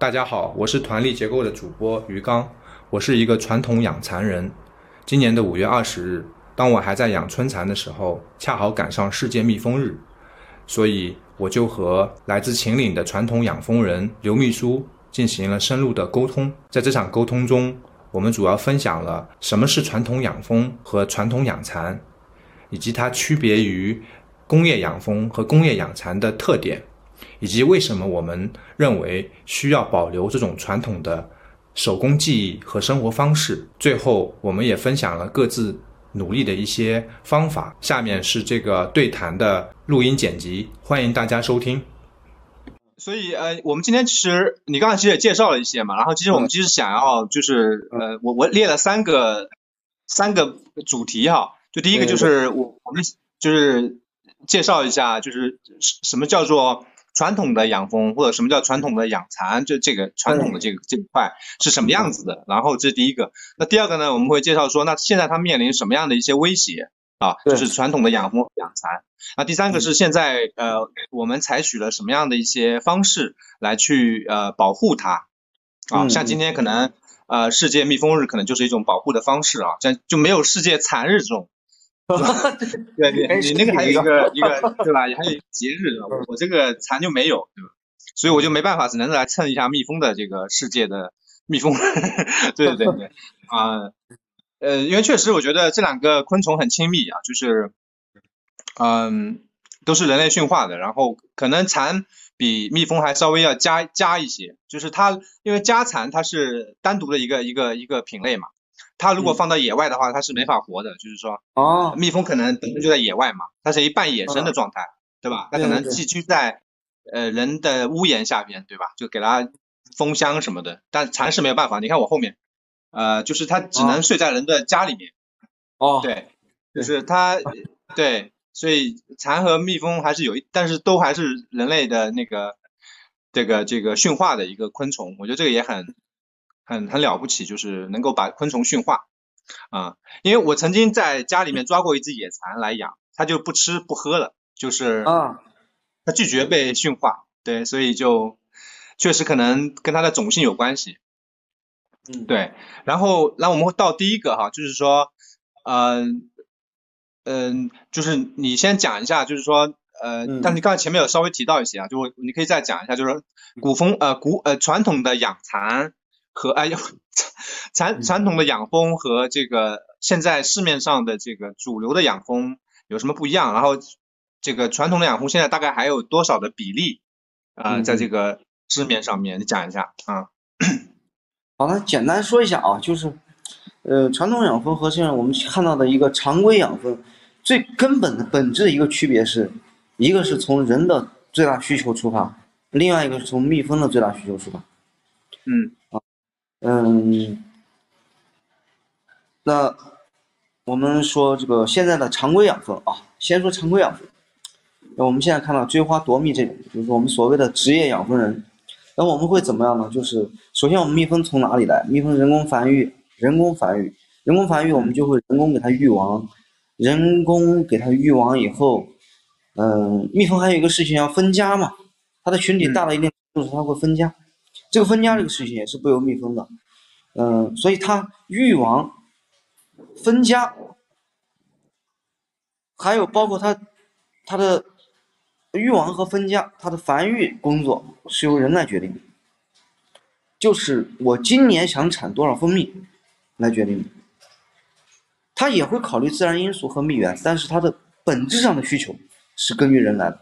大家好，我是团力结构的主播于刚，我是一个传统养蚕人。今年的五月二十日，当我还在养春蚕的时候，恰好赶上世界蜜蜂日，所以我就和来自秦岭的传统养蜂人刘秘书进行了深入的沟通。在这场沟通中，我们主要分享了什么是传统养蜂和传统养蚕，以及它区别于工业养蜂和工业养蚕的特点。以及为什么我们认为需要保留这种传统的手工技艺和生活方式？最后，我们也分享了各自努力的一些方法。下面是这个对谈的录音剪辑，欢迎大家收听。所以，呃，我们今天其实你刚才其实也介绍了一些嘛，然后其实我们其实想要就是，呃，我我列了三个三个主题哈，就第一个就是我我们就是介绍一下，就是什什么叫做。传统的养蜂或者什么叫传统的养蚕，就这个传统的这个这一块是什么样子的？然后这是第一个。那第二个呢？我们会介绍说，那现在它面临什么样的一些威胁啊？就是传统的养蜂养蚕。那第三个是现在呃，我们采取了什么样的一些方式来去呃保护它？啊，像今天可能呃世界蜜蜂日可能就是一种保护的方式啊，像就没有世界蚕日这种。对 对，你那个 还有一个一个对吧？还有节日，我我这个蚕就没有，对吧？所以我就没办法，只能来蹭一下蜜蜂的这个世界的蜜蜂。对对对对，啊，呃，因为确实我觉得这两个昆虫很亲密啊，就是，嗯，都是人类驯化的，然后可能蚕比蜜蜂还稍微要加加一些，就是它因为家蚕它是单独的一个一个一个品类嘛。它如果放到野外的话，它是没法活的。就是说，哦，蜜蜂可能本身就在野外嘛，它是一半野生的状态，对吧？它可能寄居在呃人的屋檐下边，对吧？就给它封箱什么的。但蚕是没有办法，你看我后面，呃，就是它只能睡在人的家里面。哦，对，就是它，对，所以蚕和蜜蜂还是有一，但是都还是人类的那个这个这个驯化的一个昆虫。我觉得这个也很。很很了不起，就是能够把昆虫驯化啊！因为我曾经在家里面抓过一只野蚕来养，它就不吃不喝了，就是啊，它拒绝被驯化，对，所以就确实可能跟它的种性有关系。嗯，对。然后，那我们到第一个哈，就是说，嗯嗯，就是你先讲一下，就是说，呃，但你刚才前面有稍微提到一些啊，就你可以再讲一下，就是说古风呃古呃传统的养蚕。和哎呦，传传统的养蜂和这个现在市面上的这个主流的养蜂有什么不一样？然后这个传统的养蜂现在大概还有多少的比例啊，在这个市面上面，你讲一下啊。好了，简单说一下啊，就是呃，传统养蜂和现在我们看到的一个常规养蜂最根本的本质的一个区别是，一个是从人的最大需求出发，另外一个是从蜜蜂的最大需求出发。嗯。嗯，那我们说这个现在的常规养蜂啊，先说常规养蜂。那我们现在看到追花夺蜜这种，就是我们所谓的职业养蜂人。那我们会怎么样呢？就是首先我们蜜蜂从哪里来？蜜蜂人工繁育，人工繁育，人工繁育，我们就会人工给它育王，人工给它育王以后，嗯，蜜蜂还有一个事情要分家嘛，它的群体大了一定程度，它会分家。这个分家这个事情也是不由蜜蜂的，嗯，所以它育王、分家，还有包括它它的育王和分家，它的繁育工作是由人来决定的，就是我今年想产多少蜂蜜来决定的。它也会考虑自然因素和蜜源，但是它的本质上的需求是根据人来的，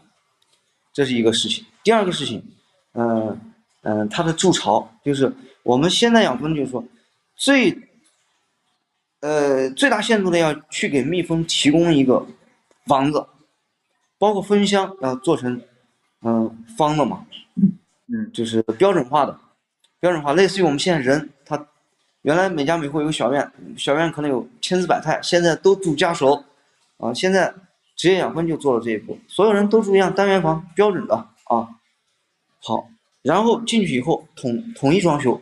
这是一个事情。第二个事情，嗯。嗯，它的筑巢就是我们现在养蜂，就是说最呃最大限度的要去给蜜蜂提供一个房子，包括蜂箱要做成嗯方的嘛，嗯，就是标准化的，标准化，类似于我们现在人，他原来每家每户有个小院，小院可能有千姿百态，现在都住家属，啊，现在职业养蜂就做了这一步，所有人都住一样单元房，标准的啊，好。然后进去以后统统一装修，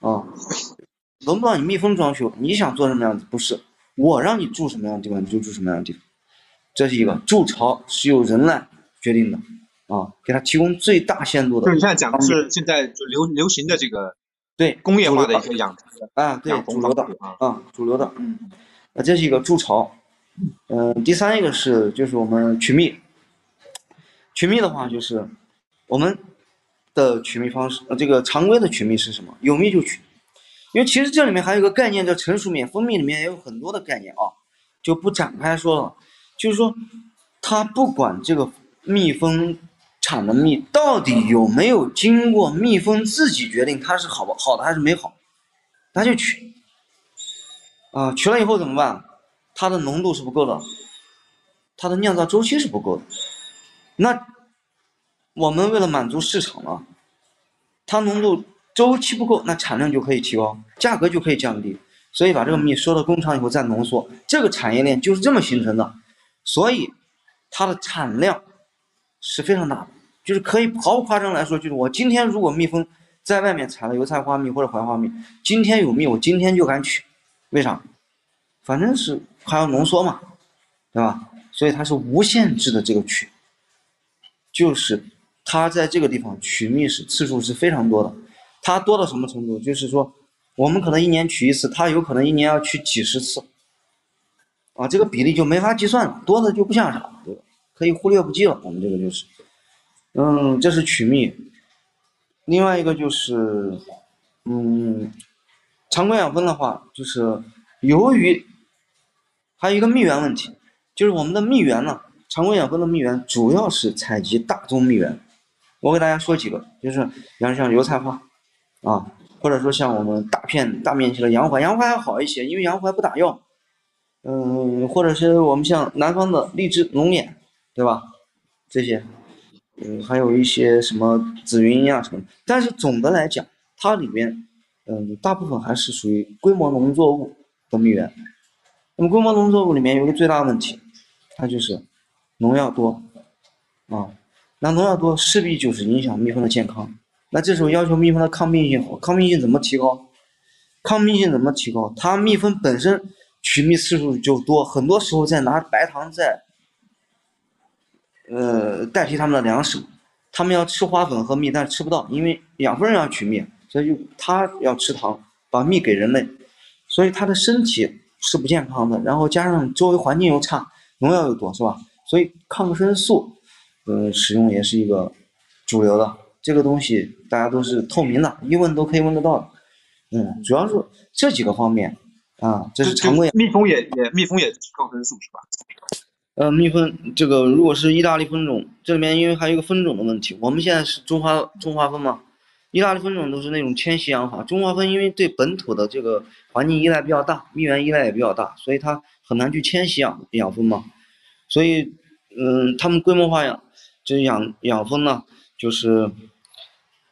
啊，轮不到你密封装修，你想做什么样子不是，我让你住什么样的地方你就住什么样的地方，这是一个筑巢是由人来决定的，啊，给他提供最大限度的。就是你现在讲的是现在就流流行的这个对工业化的一个养啊，对主流的啊，啊，主流的，这是一个筑巢，嗯、第三一个是就是我们群蜜，群蜜的话就是我们的取蜜方式，呃，这个常规的取蜜是什么？有蜜就取，因为其实这里面还有一个概念叫成熟蜜，蜂蜜里面也有很多的概念啊，就不展开说了，就是说它不管这个蜜蜂产的蜜到底有没有经过蜜蜂自己决定它是好不好的还是没好，它就取。啊，取了以后怎么办？它的浓度是不够的，它的酿造周期是不够的。那我们为了满足市场啊，它浓度周期不够，那产量就可以提高，价格就可以降低。所以把这个蜜收到工厂以后再浓缩，这个产业链就是这么形成的。所以它的产量是非常大的，就是可以毫不夸张来说，就是我今天如果蜜蜂在外面采了油菜花蜜或者槐花蜜，今天有蜜，我今天就敢取。为啥？反正是还要浓缩嘛，对吧？所以它是无限制的这个取，就是它在这个地方取蜜是次数是非常多的。它多到什么程度？就是说，我们可能一年取一次，它有可能一年要取几十次，啊，这个比例就没法计算了，多的就不像啥了，可以忽略不计了。我们这个就是，嗯，这是取蜜。另外一个就是，嗯。常规养蜂的话，就是由于还有一个蜜源问题，就是我们的蜜源呢，常规养蜂的蜜源主要是采集大宗蜜源。我给大家说几个，就是比方像油菜花啊，或者说像我们大片大面积的洋槐，洋槐还好一些，因为洋槐不打药。嗯，或者是我们像南方的荔枝、龙眼，对吧？这些，嗯，还有一些什么紫云呀什么，但是总的来讲，它里面。嗯，大部分还是属于规模农作物的蜜源。那么规模农作物里面有个最大的问题，它就是农药多啊。那农药多势必就是影响蜜蜂的健康。那这时候要求蜜蜂的抗病性好，抗病性怎么提高？抗病性怎么提高？它蜜蜂本身取蜜次数就多，很多时候在拿白糖在呃代替它们的粮食，它们要吃花粉和蜜，但是吃不到，因为养蜂人要取蜜。所以就它要吃糖，把蜜给人类，所以它的身体是不健康的。然后加上周围环境又差，农药又多，是吧？所以抗生素，呃，使用也是一个主流的。这个东西大家都是透明的，一问都可以问得到的。嗯，主要是这几个方面啊，这是常规。蜜蜂也也蜜蜂也吃抗生素是吧？呃，蜜蜂这个如果是意大利蜂种，这里面因为还有一个分种的问题，我们现在是中华中华蜂嘛。意大利蜂种都是那种迁徙养法，中华蜂因为对本土的这个环境依赖比较大，蜜源依赖也比较大，所以它很难去迁徙养养蜂嘛。所以，嗯，他们规模化养，这养养蜂呢，就是，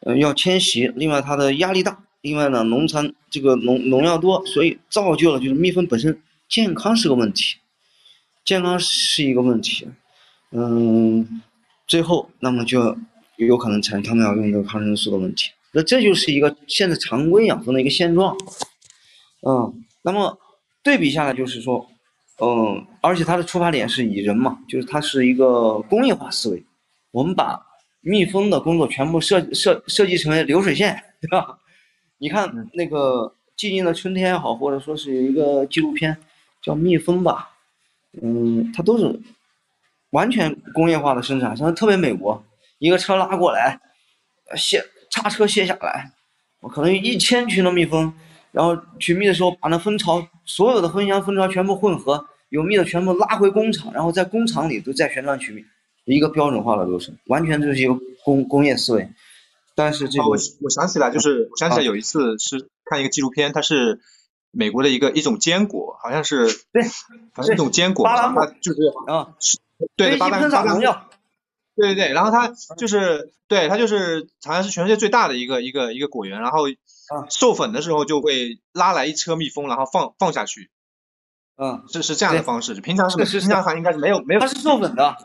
呃，要迁徙，另外它的压力大，另外呢，农残这个农农药多，所以造就了就是蜜蜂本身健康是个问题，健康是一个问题，嗯，最后那么就。有可能产生他们要用这个抗生素的问题，那这就是一个现在常规养蜂的一个现状。嗯，那么对比下来就是说，嗯，而且它的出发点是以人嘛，就是它是一个工业化思维。我们把蜜蜂的工作全部设设设计成为流水线，对吧？你看那个《寂静的春天》也好，或者说是有一个纪录片叫《蜜蜂》吧，嗯，它都是完全工业化的生产，像特别美国。一个车拉过来，卸叉车卸下来，我可能有一千群的蜜蜂，然后取蜜的时候把那蜂巢所有的蜂箱蜂巢全部混合，有蜜的全部拉回工厂，然后在工厂里都再旋转取蜜，一个标准化的流程，完全就是一个工工业思维。但是这个、哦、我我想起来，就是我想起来有一次是看一个纪录片，它是美国的一个一种坚果，好像是对，反正一种坚果，它就是啊，对的，巴喷洒农药。对对对，然后它就是对它就是好像是全世界最大的一个一个一个果园，然后授粉的时候就会拉来一车蜜蜂，然后放放下去，嗯，这是这样的方式，平常是平常还应该是没有没有，它是授粉的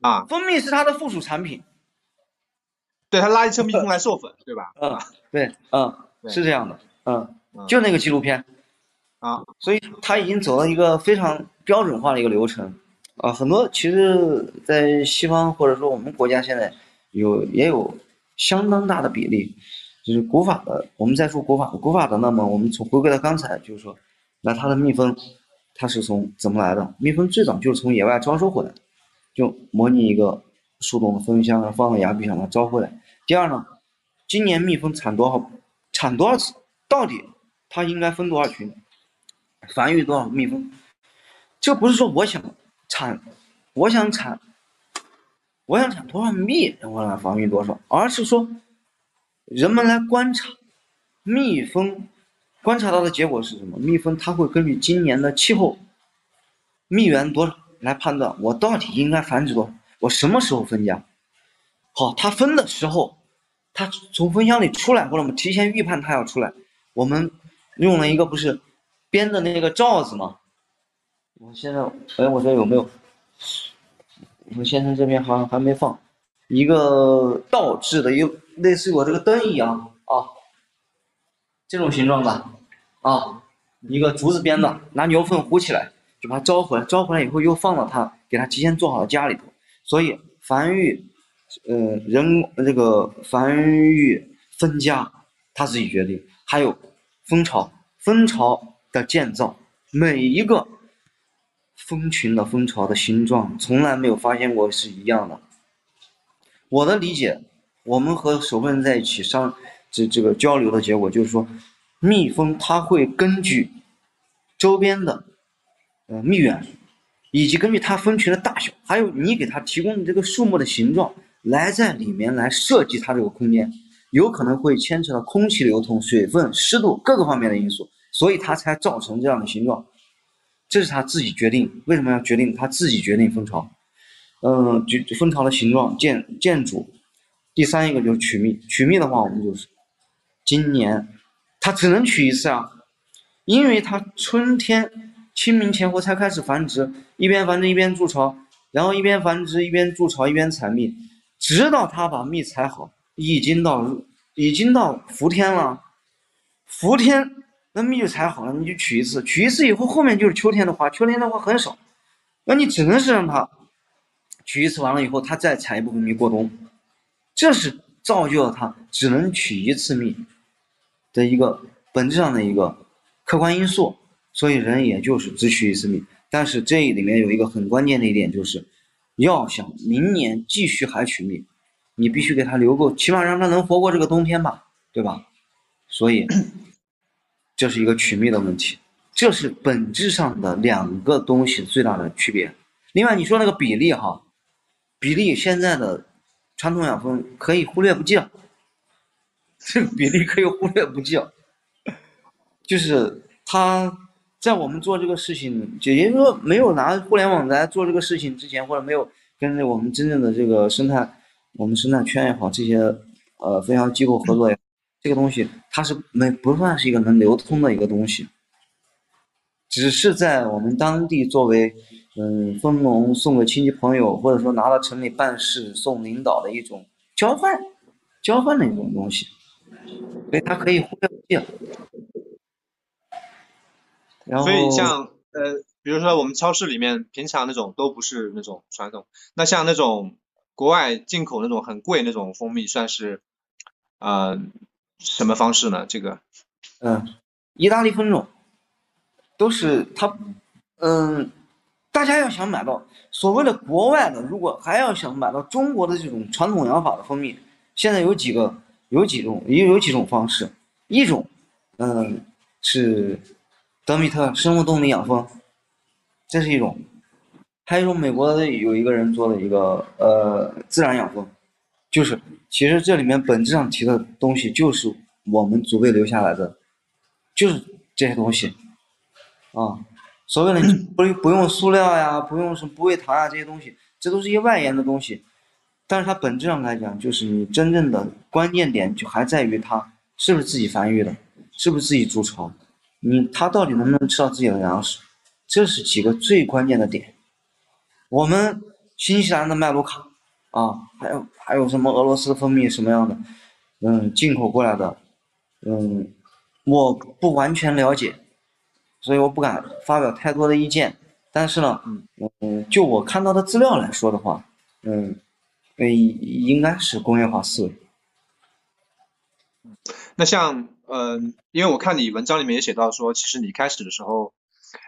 啊，蜂蜜是它的附属产品，对，它拉一车蜜蜂来授粉，对吧？嗯，对，嗯，是这样的，嗯，就那个纪录片啊，所以它已经走了一个非常标准化的一个流程。啊，很多其实，在西方或者说我们国家现在有也有相当大的比例，就是古法的。我们再说古法的，古法的，那么我们从回归到刚才，就是说，那它的蜜蜂，它是从怎么来的？蜜蜂最早就是从野外招收回来的，就模拟一个树洞的蜂箱，放在崖壁上它招回来。第二呢，今年蜜蜂产多少，产多少次？到底它应该分多少群？繁育多少蜜蜂？这不是说我想产，我想产，我想产多少蜜，然后来繁育多少，而是说人们来观察蜜蜂，观察到的结果是什么？蜜蜂它会根据今年的气候、蜜源多少来判断我到底应该繁殖多，我什么时候分家？好，它分的时候，它从蜂箱里出来，或者我们提前预判它要出来。我们用了一个不是编的那个罩子吗？我现在哎，我这有没有？我先生这边好像还没放一个倒置的，有类似于我这个灯一样啊，这种形状的啊，一个竹子编的，拿牛粪糊起来，就把它招回来，招回来以后又放到它给它提前做好了家里头。所以繁育，呃，人这个繁育分家，他自己决定。还有蜂巢，蜂巢的建造，每一个蜂群的蜂巢的形状从来没有发现过是一样的。我的理解，我们和守门人在一起商这这个交流的结果就是说，蜜蜂它会根据周边的呃蜜源，以及根据它蜂群的大小，还有你给它提供的这个树木的形状，来在里面来设计它这个空间。有可能会牵扯到空气流通、水分、湿度各个方面的因素，所以它才造成这样的形状。这是他自己决定，为什么要决定？他自己决定蜂巢，嗯，就蜂巢的形状、建建筑。第三一个就是取蜜，取蜜的话，我们就是今年它只能取一次啊，因为它春天清明前后才开始繁殖，一边繁殖一边筑巢，然后一边繁殖一边筑巢一边采蜜，直到它把蜜采好。已经到已经到伏天了，伏天那蜜就采好了，你就取一次，取一次以后，后面就是秋天的花，秋天的花很少，那你只能是让它取一次完了以后，它再采一部分蜜过冬，这是造就了它只能取一次蜜的一个本质上的一个客观因素，所以人也就是只取一次蜜，但是这里面有一个很关键的一点就是，要想明年继续还取蜜。你必须给他留够，起码让他能活过这个冬天吧，对吧？所以 这是一个取蜜的问题，这是本质上的两个东西最大的区别。另外，你说那个比例哈，比例现在的传统养蜂可以忽略不计了，这个比例可以忽略不计了。就是他在我们做这个事情，也就是说没有拿互联网来做这个事情之前，或者没有跟着我们真正的这个生态。我们生态圈也好，这些呃分销机构合作也，这个东西它是没不算是一个能流通的一个东西，只是在我们当地作为嗯蜂农送给亲戚朋友，或者说拿到城里办事送领导的一种交换交换的一种东西，所以它可以互相借。然后，所以像呃，比如说我们超市里面平常那种都不是那种传统，那像那种。国外进口那种很贵那种蜂蜜算是，呃，什么方式呢？这个，嗯，意大利蜂种，都是它，嗯，大家要想买到所谓的国外的，如果还要想买到中国的这种传统养法的蜂蜜，现在有几个，有几种，也有几种方式，一种，嗯，是德米特生物动力养蜂，这是一种。还有一种美国的有一个人做的一个呃自然养蜂，就是其实这里面本质上提的东西就是我们祖辈留下来的，就是这些东西啊。所谓的 不不用塑料呀，不用什么不喂糖呀这些东西，这都是一些外延的东西。但是它本质上来讲，就是你真正的关键点就还在于它是不是自己繁育的，是不是自己筑巢，你他到底能不能吃到自己的粮食，这是几个最关键的点。我们新西兰的麦卢卡啊，还有还有什么俄罗斯蜂蜜什么样的，嗯，进口过来的，嗯，我不完全了解，所以我不敢发表太多的意见。但是呢，嗯，就我看到的资料来说的话，嗯，嗯，应该是工业化思维。那像，嗯，因为我看你文章里面也写到说，其实你开始的时候，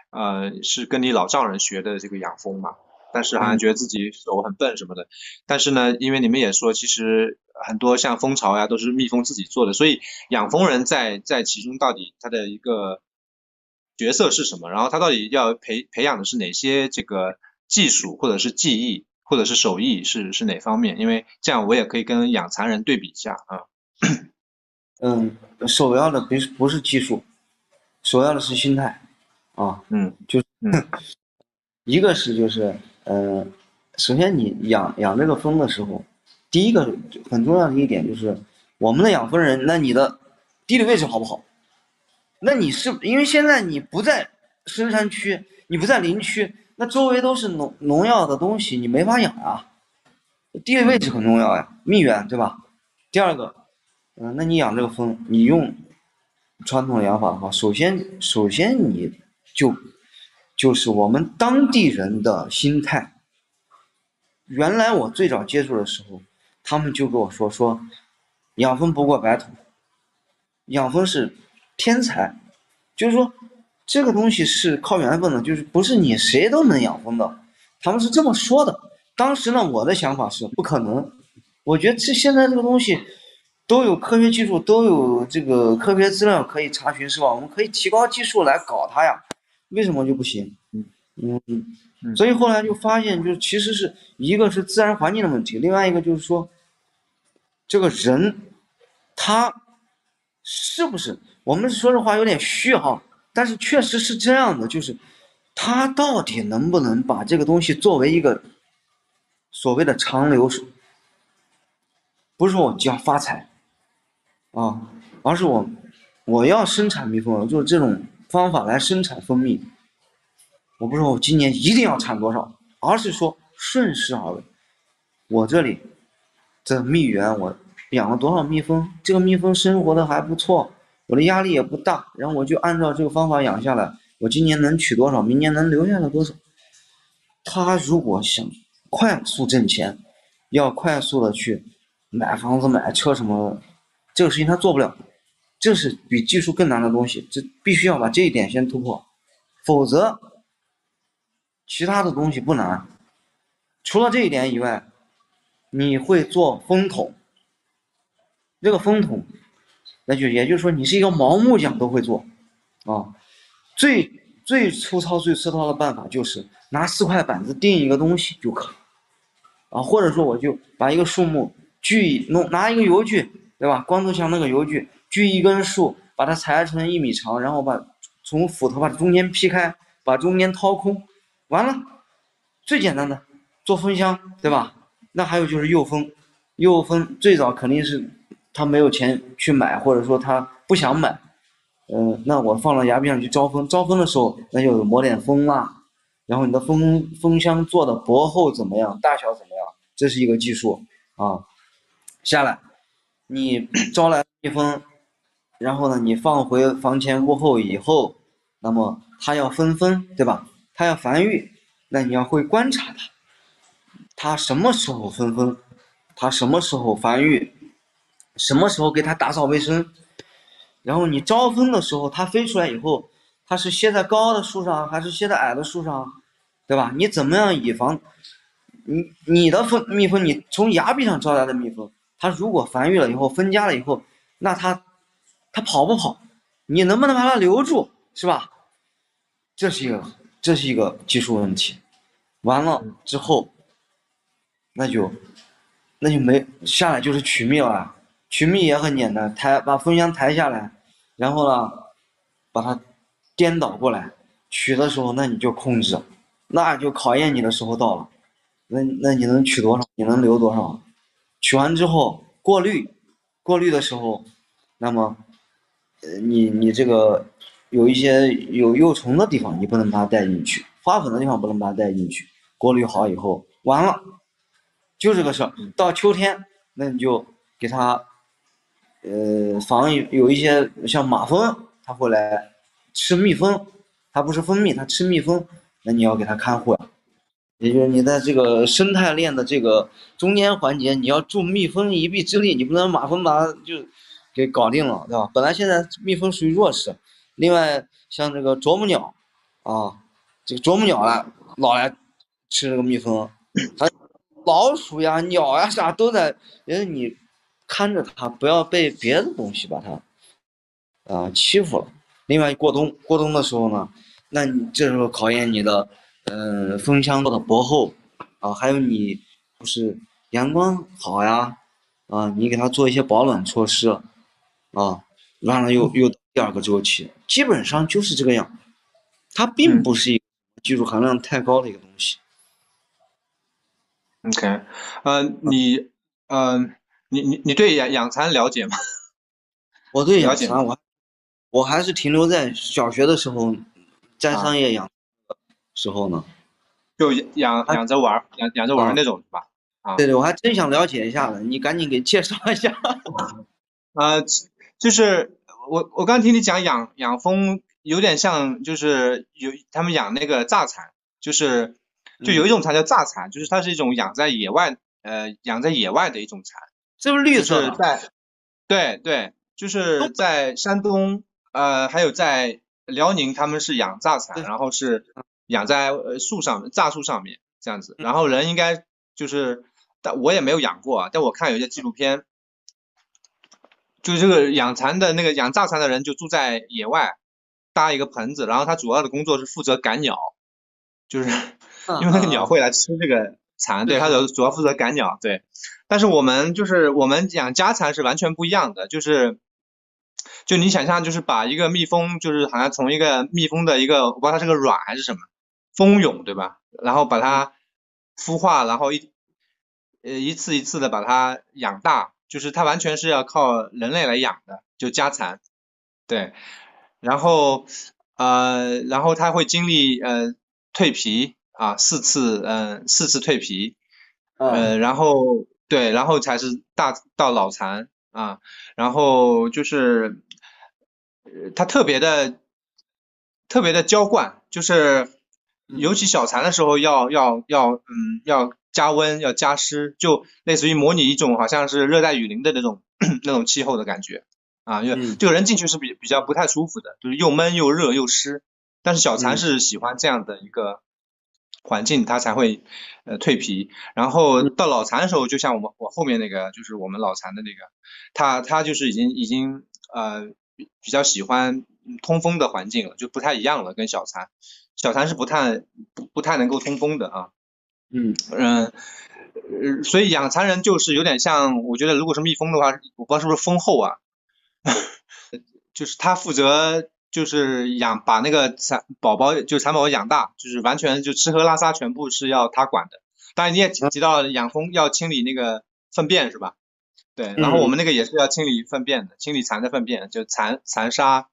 呃，是跟你老丈人学的这个养蜂嘛，但是好像觉得自己手很笨什么的。但是呢，因为你们也说，其实很多像蜂巢呀都是蜜蜂自己做的，所以养蜂人在在其中到底他的一个角色是什么？然后他到底要培培养的是哪些这个技术或者是技艺或者是手艺是是哪方面？因为这样我也可以跟养蚕人对比一下啊。嗯，首要的不是不是技术，首要的是心态，啊，嗯，就，一个是就是，呃，首先你养养这个蜂的时候，第一个很重要的一点就是，我们的养蜂人，那你的地理位置好不好？那你是因为现在你不在深山区，你不在林区，那周围都是农农药的东西，你没法养啊。地理位置很重要呀，蜜源对吧？第二个。嗯，那你养这个蜂，你用传统养法的话，首先，首先你就就是我们当地人的心态。原来我最早接触的时候，他们就跟我说说，养蜂不过白土，养蜂是天才，就是说这个东西是靠缘分的，就是不是你谁都能养蜂的，他们是这么说的。当时呢，我的想法是不可能，我觉得这现在这个东西。都有科学技术，都有这个科学资料可以查询，是吧？我们可以提高技术来搞它呀，为什么就不行？嗯嗯嗯。所以后来就发现，就是其实是一个是自然环境的问题，另外一个就是说，这个人他是不是？我们说实话有点虚哈，但是确实是这样的，就是他到底能不能把这个东西作为一个所谓的长流水？不是说我要发财。啊，而是我，我要生产蜜蜂，就是这种方法来生产蜂蜜。我不是说我今年一定要产多少，而是说顺势而为。我这里这蜜源，我养了多少蜜蜂，这个蜜蜂生活的还不错，我的压力也不大，然后我就按照这个方法养下来。我今年能取多少，明年能留下来多少？他如果想快速挣钱，要快速的去买房子、买车什么的。这个事情他做不了，这是比技术更难的东西，这必须要把这一点先突破，否则其他的东西不难。除了这一点以外，你会做风筒，这个风筒，那就也就是说你是一个毛木匠都会做，啊，最最粗糙最粗糙的办法就是拿四块板子钉一个东西就可，啊，或者说我就把一个树木锯弄拿一个油锯。对吧？光头强那个油锯，锯一根树，把它裁成一米长，然后把从斧头把中间劈开，把中间掏空，完了，最简单的做蜂箱，对吧？那还有就是诱蜂，诱蜂最早肯定是他没有钱去买，或者说他不想买，嗯，那我放到崖壁上去招蜂，招蜂的时候那就抹点蜂蜡，然后你的蜂蜂箱做的薄厚怎么样，大小怎么样，这是一个技术啊，下来。你招来蜜蜂，然后呢，你放回房前屋后以后，那么它要分蜂，对吧？它要繁育，那你要会观察它，它什么时候分蜂，它什么时候繁育，什么时候给它打扫卫生，然后你招蜂的时候，它飞出来以后，它是歇在高的树上还是歇在矮的树上，对吧？你怎么样以防你你的蜂蜜蜂，你从崖壁上招来的蜜蜂？它如果繁育了以后分家了以后，那它它跑不跑？你能不能把它留住？是吧？这是一个这是一个技术问题。完了之后，那就那就没下来就是取蜜了。取蜜也很简单，抬把蜂箱抬下来，然后呢把它颠倒过来取的时候，那你就控制，那就考验你的时候到了。那那你能取多少？你能留多少？取完之后过滤，过滤的时候，那么，呃，你你这个有一些有幼虫的地方，你不能把它带进去；花粉的地方不能把它带进去。过滤好以后，完了，就这个事儿。到秋天，那你就给它，呃，防有一些像马蜂，它会来吃蜜蜂，它不是蜂蜜，它吃蜜蜂。那你要给它看护呀。也就是你在这个生态链的这个中间环节，你要助蜜蜂一臂之力，你不能马蜂把它就给搞定了，对吧？本来现在蜜蜂属于弱势，另外像这个啄木鸟啊，这个啄木鸟呢，老来吃这个蜜蜂，还老鼠呀、鸟呀啥都在，因为你看着它，不要被别的东西把它啊欺负了。另外过冬，过冬的时候呢，那你这时候考验你的。嗯，蜂箱的薄厚啊，还有你就是阳光好呀，啊，你给它做一些保暖措施啊，完了又又第二个周期，基本上就是这个样。它并不是一个技术含量太高的一个东西。OK，呃，你，嗯，你你你对养养蚕了解吗？我对养蚕，我我还是停留在小学的时候在商业养。时候呢，就养养着玩，养养着玩那种是吧？啊，对对，我还真想了解一下呢，你赶紧给介绍一下。呃，就是我我刚听你讲养养蜂，有点像就是有他们养那个榨蚕，就是就有一种蚕叫榨蚕，就是它是一种养在野外呃养在野外的一种蚕，是不是绿色的在对对，就是在山东呃还有在辽宁他们是养榨蚕，然后是。养在呃树上蚱树上面这样子，然后人应该就是，但我也没有养过啊，但我看有些纪录片，就这个养蚕的那个养蚱蚕的人就住在野外，搭一个棚子，然后他主要的工作是负责赶鸟，就是因为那个鸟会来吃这个蚕，对他主主要负责赶鸟，对，但是我们就是我们养家蚕是完全不一样的，就是。就你想象，就是把一个蜜蜂，就是好像从一个蜜蜂的一个，我不知道它是个卵还是什么。蜂蛹对吧？然后把它孵化，然后一呃一次一次的把它养大，就是它完全是要靠人类来养的，就家蚕，对。然后呃然后它会经历呃蜕皮啊四次嗯四次蜕皮，呃然后对然后才是大到老蚕啊，然后就是它特别的特别的娇惯，就是。尤其小蚕的时候，要要要，嗯，要加温，要加湿，就类似于模拟一种好像是热带雨林的那种 那种气候的感觉啊，因为这个人进去是比比较不太舒服的，就是又闷又热又湿。但是小蚕是喜欢这样的一个环境，它才会呃蜕皮。然后到老蚕的时候，就像我们我后面那个，就是我们老蚕的那个，它它就是已经已经呃比比较喜欢通风的环境了，就不太一样了，跟小蚕。小蚕是不太不不太能够通风的啊，嗯嗯呃，所以养蚕人就是有点像，我觉得如果是蜜蜂的话，我不知道是不是蜂后啊，就是他负责就是养把那个蚕宝宝就蚕宝宝养大，就是完全就吃喝拉撒全部是要他管的。当然你也提到养蜂要清理那个粪便是吧？对，然后我们那个也是要清理粪便的，清理蚕的粪便，就蚕蚕沙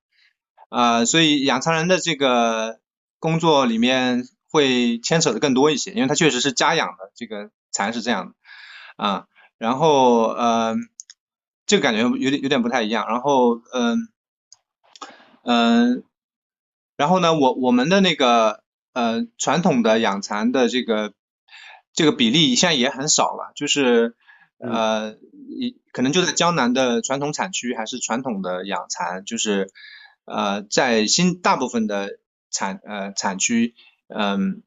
啊，所以养蚕人的这个。工作里面会牵扯的更多一些，因为它确实是家养的，这个蚕是这样的啊。然后呃，这个感觉有点有点不太一样。然后嗯嗯，然后呢，我我们的那个呃传统的养蚕的这个这个比例现在也很少了，就是呃一可能就在江南的传统产区还是传统的养蚕，就是呃在新大部分的。产呃产区，嗯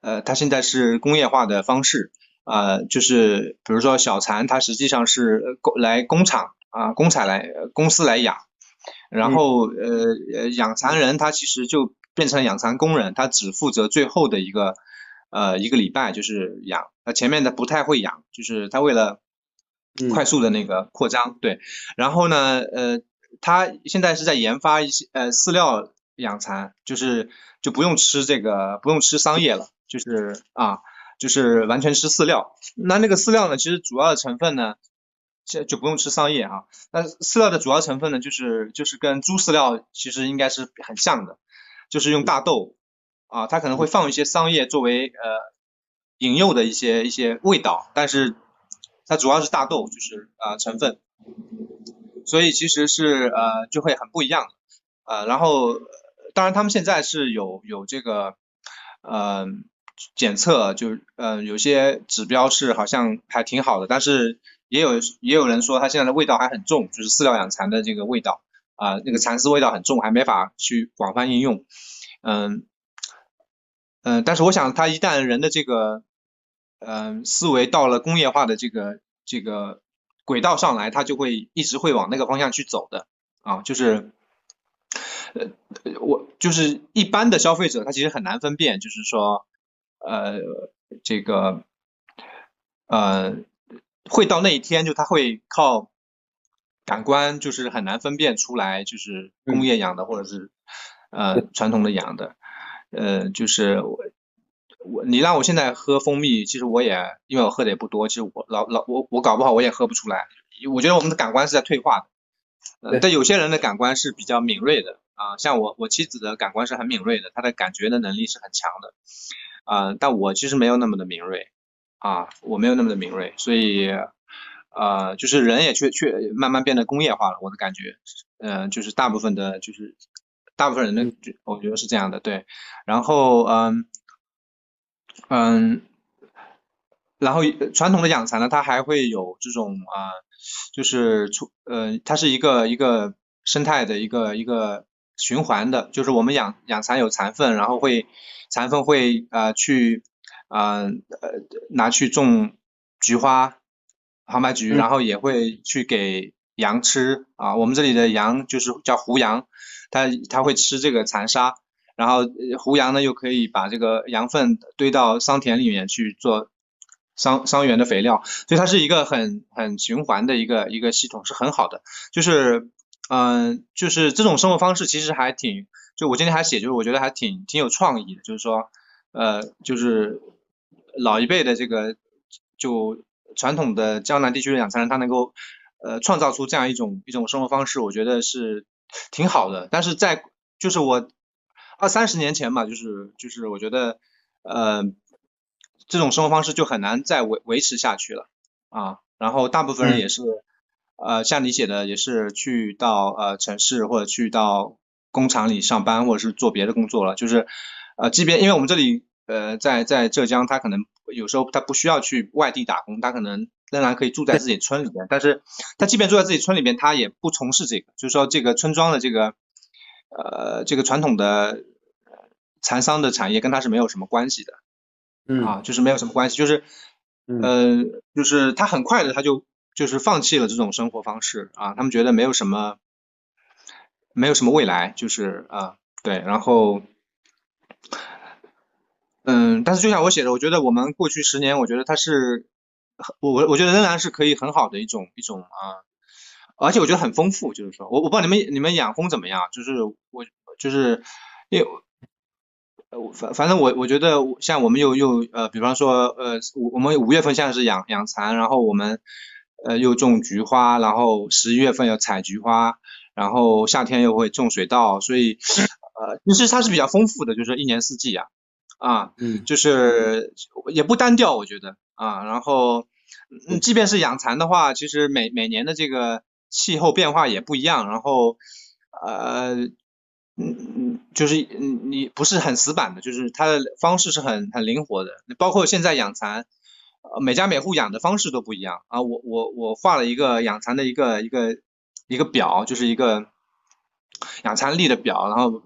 呃，它现在是工业化的方式，呃，就是比如说小蚕，它实际上是工来工厂啊工厂来公司来养，然后呃呃养蚕人他其实就变成养蚕工人，他只负责最后的一个呃一个礼拜就是养，他前面的不太会养，就是他为了快速的那个扩张，对，然后呢呃他现在是在研发一些呃饲料。养蚕就是就不用吃这个，不用吃桑叶了，就是啊，就是完全吃饲料。那那个饲料呢，其实主要的成分呢，就就不用吃桑叶哈。那饲料的主要成分呢，就是就是跟猪饲料其实应该是很像的，就是用大豆啊，它可能会放一些桑叶作为呃引诱的一些一些味道，但是它主要是大豆就是啊成分，所以其实是呃就会很不一样呃，然后。当然，他们现在是有有这个，呃检测，就呃有些指标是好像还挺好的，但是也有也有人说它现在的味道还很重，就是饲料养蚕的这个味道啊、那个蚕丝味道很重，还没法去广泛应用。嗯嗯，但是我想，它一旦人的这个嗯、思维到了工业化的这个这个轨道上来，它就会一直会往那个方向去走的啊，就是。呃，我就是一般的消费者，他其实很难分辨，就是说，呃，这个，呃，会到那一天，就他会靠感官，就是很难分辨出来，就是工业养的或者是呃传统的养的，呃，就是我我你让我现在喝蜂蜜，其实我也因为我喝的也不多，其实我老老我我搞不好我也喝不出来，我觉得我们的感官是在退化的。呃，但有些人的感官是比较敏锐的啊，像我我妻子的感官是很敏锐的，她的感觉的能力是很强的，啊，但我其实没有那么的敏锐啊，我没有那么的敏锐，所以呃，就是人也确确慢慢变得工业化了，我的感觉，呃，就是大部分的，就是大部分人的，我觉得是这样的，对，然后嗯嗯，然后呃传统的养蚕呢，它还会有这种啊、就是出呃，它是一个一个生态的一个一个循环的，就是我们养养蚕有蚕粪，然后会蚕粪会呃去呃呃拿去种菊花、杭白菊，嗯然后也会去给羊吃啊。我们这里的羊就是叫胡羊，它它会吃这个蚕沙，然后呃胡羊呢又可以把这个羊粪堆到桑田里面去做桑桑园的肥料，所以它是一个很很循环的一个一个系统，是很好的。就是嗯、就是这种生活方式其实还挺，就我今天还写，就是我觉得还挺挺有创意的，就是说呃，就是老一辈的这个就传统的江南地区的养蚕人，他能够呃创造出这样一种一种生活方式，我觉得是挺好的。但是在就是我二三十年前吧，就是就是我觉得呃这种生活方式就很难再维维持下去了啊。然后大部分人嗯也是、呃像你写的，也是去到呃城市或者去到工厂里上班，或者是做别的工作了。就是呃，即便因为我们这里呃在在浙江，他可能有时候他不需要去外地打工，他可能仍然可以住在自己村里边。但是他即便住在自己村里边，他也不从事这个，就是说这个村庄的这个呃这个传统的呃蚕桑的产业跟他是没有什么关系的。嗯啊，就是没有什么关系，就是，嗯呃，就是他很快的他就就是放弃了这种生活方式啊，他们觉得没有什么，没有什么未来，就是啊，对，然后，嗯，但是就像我写的，我觉得我们过去十年，我觉得它是，我我我觉得仍然是可以很好的一种一种啊，而且我觉得很丰富，就是说我我不知道你们你们养蜂怎么样，就是我就是因为。呃，我反反正我我觉得像我们又又呃，比方说呃，我我们五月份现在是养养蚕，然后我们呃又种菊花，然后十一月份要采菊花，然后夏天又会种水稻，所以呃，其实它是比较丰富的，就是一年四季啊啊，嗯就是也不单调，我觉得啊，然后嗯，即便是养蚕的话，其实每每年的这个气候变化也不一样，然后呃。嗯嗯，就是嗯你不是很死板的，就是它的方式是很很灵活的，包括现在养蚕，呃每家每户养的方式都不一样啊。我我我画了一个养蚕的一个一个一个表，就是一个养蚕历的表，然后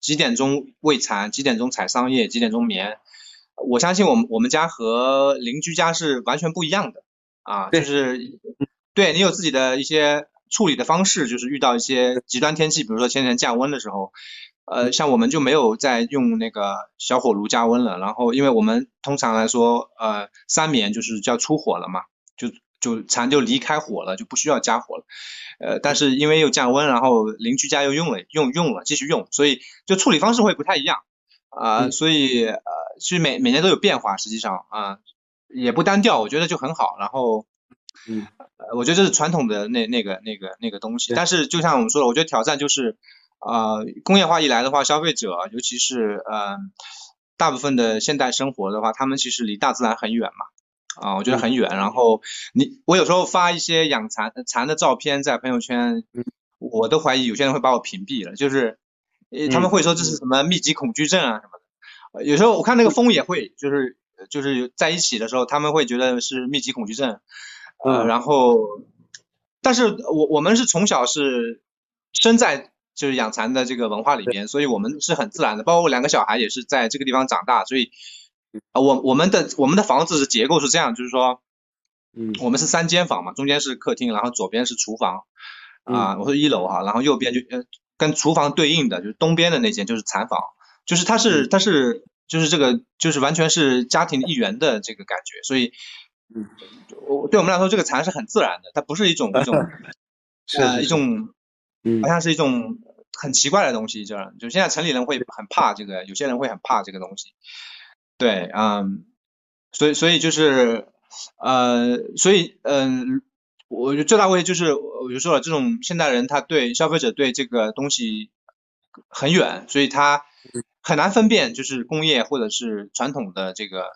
几点钟喂蚕，几点钟采桑叶，几点钟眠。我相信我们我们家和邻居家是完全不一样的啊，就是对你有自己的一些处理的方式，就是遇到一些极端天气，比如说前几天降温的时候，呃，像我们就没有再用那个小火炉加温了，然后因为我们通常来说，呃，三棉就是叫出火了嘛，就就蚕就离开火了，就不需要加火了，呃，但是因为又降温，然后邻居家又用了用用了继续用，所以就处理方式会不太一样，啊、嗯。所以呃，其实每每年都有变化，实际上啊、也不单调，我觉得就很好，然后。嗯。呃，我觉得这是传统的那那个那个那个东西，但是就像我们说的，我觉得挑战就是，呃，工业化一来的话，消费者尤其是呃大部分的现代生活的话，他们其实离大自然很远嘛，啊，我觉得很远。然后你我有时候发一些养蚕蚕的照片在朋友圈，我都怀疑有些人会把我屏蔽了，就是，呃他们会说这是。什么密集恐惧症啊什么的。有时候我看那个蜂也会，就是就是在一起的时候，他们会觉得是密集恐惧症，呃，嗯。然后，但是我我们是从小是生在就是养蚕的这个文化里边，所以我们是很自然的，包括我两个小孩也是在这个地方长大，所以，啊，我我们的我们的房子是结构是这样，就是说，嗯。我们是三间房嘛，中间是客厅，然后左边是厨房，啊，我说一楼哈，然后右边就呃跟厨房对应的就是东边的那间就是蚕房，就是它是它是就是这个就是完全是家庭一员的这个感觉，所以，嗯，我对我们来说这个蚕是很自然的，它不是一种一种 是一种嗯。好像是一种很奇怪的东西，这样就现在城里人会很怕这个，有些人会很怕这个东西，对，嗯，所以所以就是呃，所以嗯。我觉得最大问题就是，我就说了，这种现代人他对消费者对这个东西很远，所以他很难分辨就是工业或者是传统的这个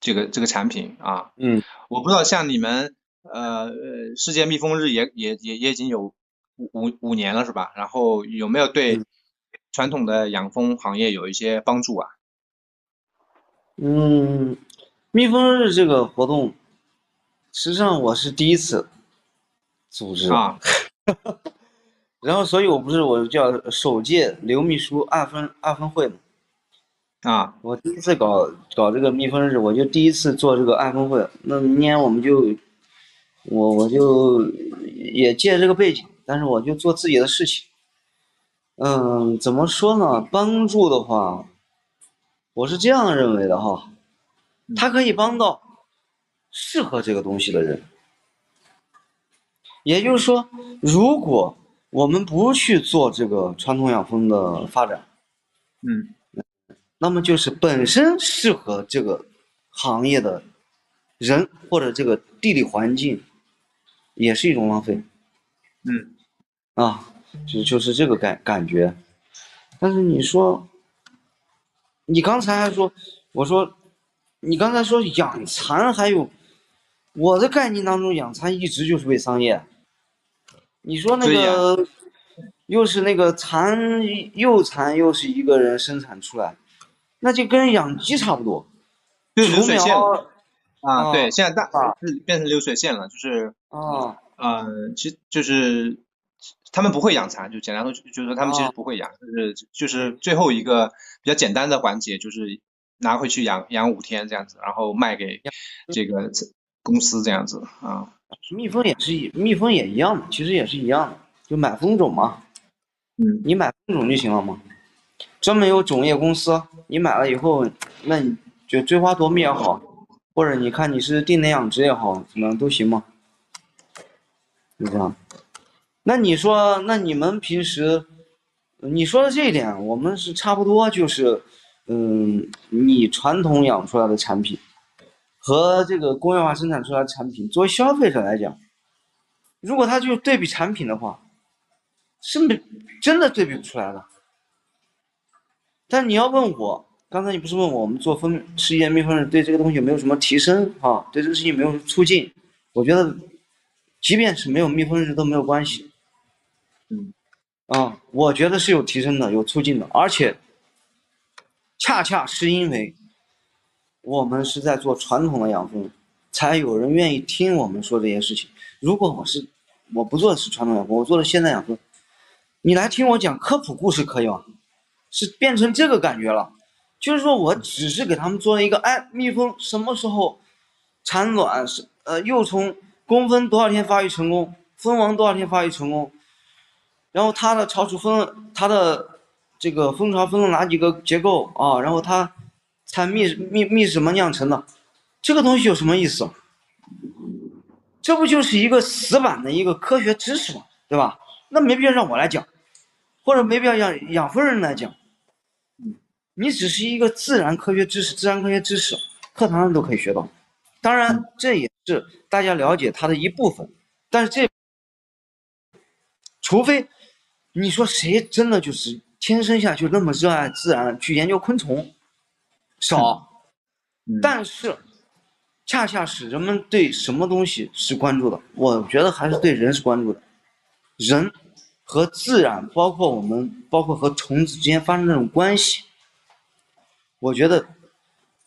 这个这个产品啊。嗯我不知道像你们呃呃世界蜜蜂日也也也也已经有五五五年了是吧？然后有没有对嗯传统的养蜂行业有一些帮助啊？嗯，蜜蜂日这个活动，实际上我是第一次组织，啊，然后所以我不是我叫首届刘秘书二分二分会嘛，啊，我第一次搞搞这个蜜蜂日，我就第一次做这个暗蜂会，那明年我们就我我就也借这个背景，但是我就做自己的事情。嗯，怎么说呢？帮助的话，我是这样认为的哈，它可以帮到适合这个东西的人。也就是说，如果我们不去做这个传统养蜂的发展，嗯那么就是本身适合这个行业的人或者这个地理环境，也是一种浪费嗯啊，就就是这个感感觉。但是你说，你刚才还说，我说，你刚才说养蚕还有，我的概念当中养蚕一直就是为商业。你说那个，又是那个蚕幼蚕又是一个人生产出来，那就跟养鸡差不多。对流水线啊，对，啊现在大啊是变成流水线了，就是啊，呃，其实就是他们不会养蚕，就简单说，就是说他们其实啊不会养，就是就是最后一个比较简单的环节，就是拿回去养养五天这样子，然后卖给这个公司这样子啊。蜜蜂也是一，蜜蜂也一样的，其实也是一样的，就买蜂种嘛，嗯你买蜂种就行了嘛。专门有种业公司，你买了以后，那你就追花夺蜜也好，或者你看你是定点养殖也好，怎么都行嘛。就这样。那你说，那你们平时，你说的这一点，我们是差不多，就是，嗯，你传统养出来的产品和这个工业化生产出来的产品，作为消费者来讲，如果他就对比产品的话，是没真的对比不出来的。但你要问我，刚才你不是问我，我们做蜂世界蜜蜂日对这个东西有没有什么提升啊？对这个事情有没有促进？我觉得，即便是没有蜜蜂日都没有关系。嗯，啊，我觉得是有提升的，有促进的，而且，恰恰是因为我们是在做传统的养蜂，才有人愿意听我们说这些事情。如果我是我不做的是传统养蜂，我做的现代养蜂，你来听我讲科普故事可以吗？是变成这个感觉了，就是说我只是给他们做了一个，哎，蜜蜂什么时候产卵是呃幼虫工蜂多少天发育成功，蜂王多少天发育成功，然后它的巢储蜂它的这个蜂巢分了哪几个结构啊，然后它产蜜蜜蜜是怎么酿成的，这个东西有什么意思？这不就是一个死板的一个科学知识吗？对吧？那没必要让我来讲，或者没必要让养蜂人来讲。你只是一个自然科学知识，自然科学知识，课堂上都可以学到。当然，这也是大家了解它的一部分。但是这，除非你说谁真的就是天生下去那么热爱自然，去研究昆虫，少。嗯但是，恰恰是人们对什么东西是关注的？我觉得还是对人是关注的。人和自然，包括我们，包括和虫子之间发生这种关系，我觉得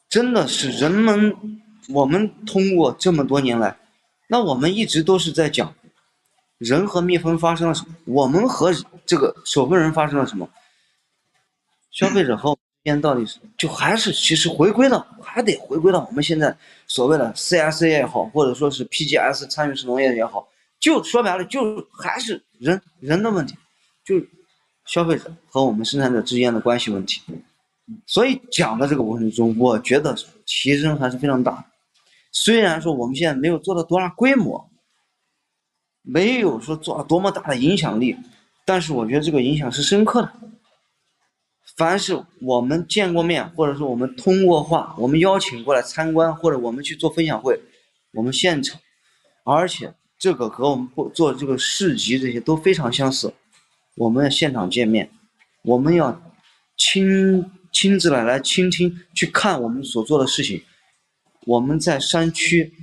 真的是人们，我们通过这么多年来，那我们一直都是在讲人和蜜蜂发生了什么，我们和这个守分人发生了什么，消费者和我们之间到底是就还是其实回归到还得回归到我们现在所谓的 CSA 也好，或者说是 PGS 参与式农业也好，就说白了就还是人人的问题，就消费者和我们生产者之间的关系问题。所以讲的这个过程中，我觉得提升还是非常大。虽然说我们现在没有做到多大规模，没有说做到多么大的影响力，但是我觉得这个影响是深刻的。凡是我们见过面，或者说我们通过话，我们邀请过来参观，或者我们去做分享会，我们现场，而且这个和我们做这个市集这些都非常相似。我们现场见面，我们要亲。亲自来来倾听，去看我们所做的事情。我们在山区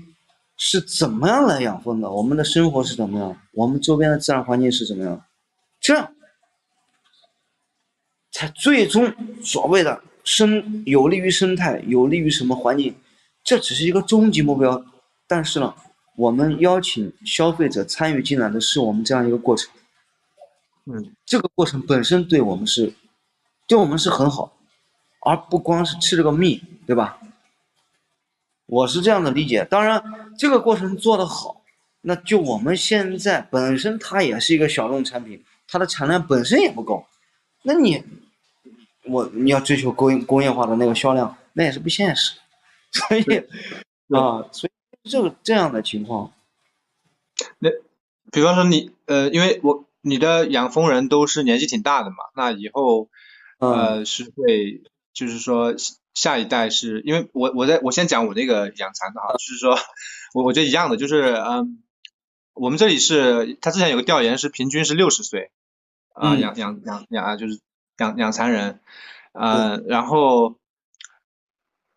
是怎么样来养蜂的？我们的生活是怎么样？我们周边的自然环境是怎么样？这样才最终所谓的生有利于生态，有利于什么环境？这只是一个终极目标。但是呢，我们邀请消费者参与进来的是我们这样一个过程。嗯，这个过程本身对我们是，对我们是很好。而不光是吃这个蜜，对吧？我是这样的理解。当然，这个过程做得好，那就我们现在本身它也是一个小众产品，它的产量本身也不高。那你，我你要追求工业工业化的那个销量，那也是不现实。所以啊，所以这个这样的情况，那比方说你呃，因为我你的养蜂人都是年纪挺大的嘛，那以后呃是会。就是说下一代是因为我我在我先讲我那个养蚕的哈，就是说我我觉得一样的，就是嗯，我们这里是他之前有个调研是平均是六十岁啊养养养养啊就是养养蚕人呃然后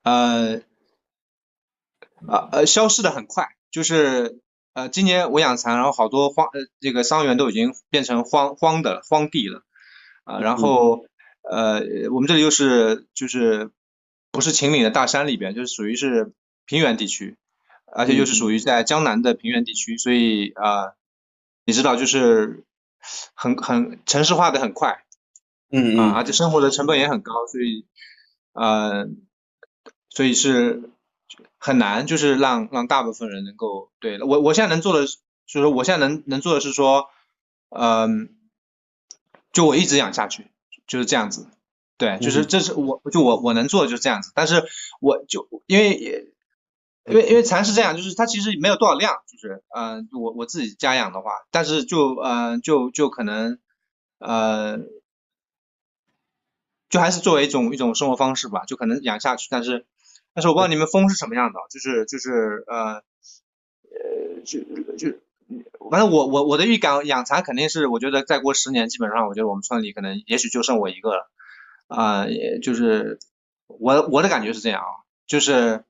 呃呃呃消失的很快，就是呃今年我养蚕，然后好多荒呃这个桑园都已经变成荒荒的荒地了啊然后。呃，我们这里又是就是不是秦岭的大山里边，就是属于是平原地区，而且又是属于在江南的平原地区，所以啊，你知道就是很很城市化的很快，嗯啊，而且生活的成本也很高，所以呃，所以是很难就是让让大部分人能够对我我现在能做的就是我现在能能做的是说，嗯，就我一直养下去。就是这样子，对，就是这是我就我我能做的就是这样子，但是我就因为因为因为蚕是这样，就是它其实没有多少量，就是嗯我我自己家养的话，但是就嗯就就可能呃就还是作为一种一种生活方式吧，就可能养下去，但是但是我不知道你们蜂是什么样的，就是就是呃呃就就。反正我我我的预感，养蚕肯定是，我觉得再过十年，基本上我觉得我们村里可能也许就剩我一个了，啊，也就是我我的感觉是这样啊，就是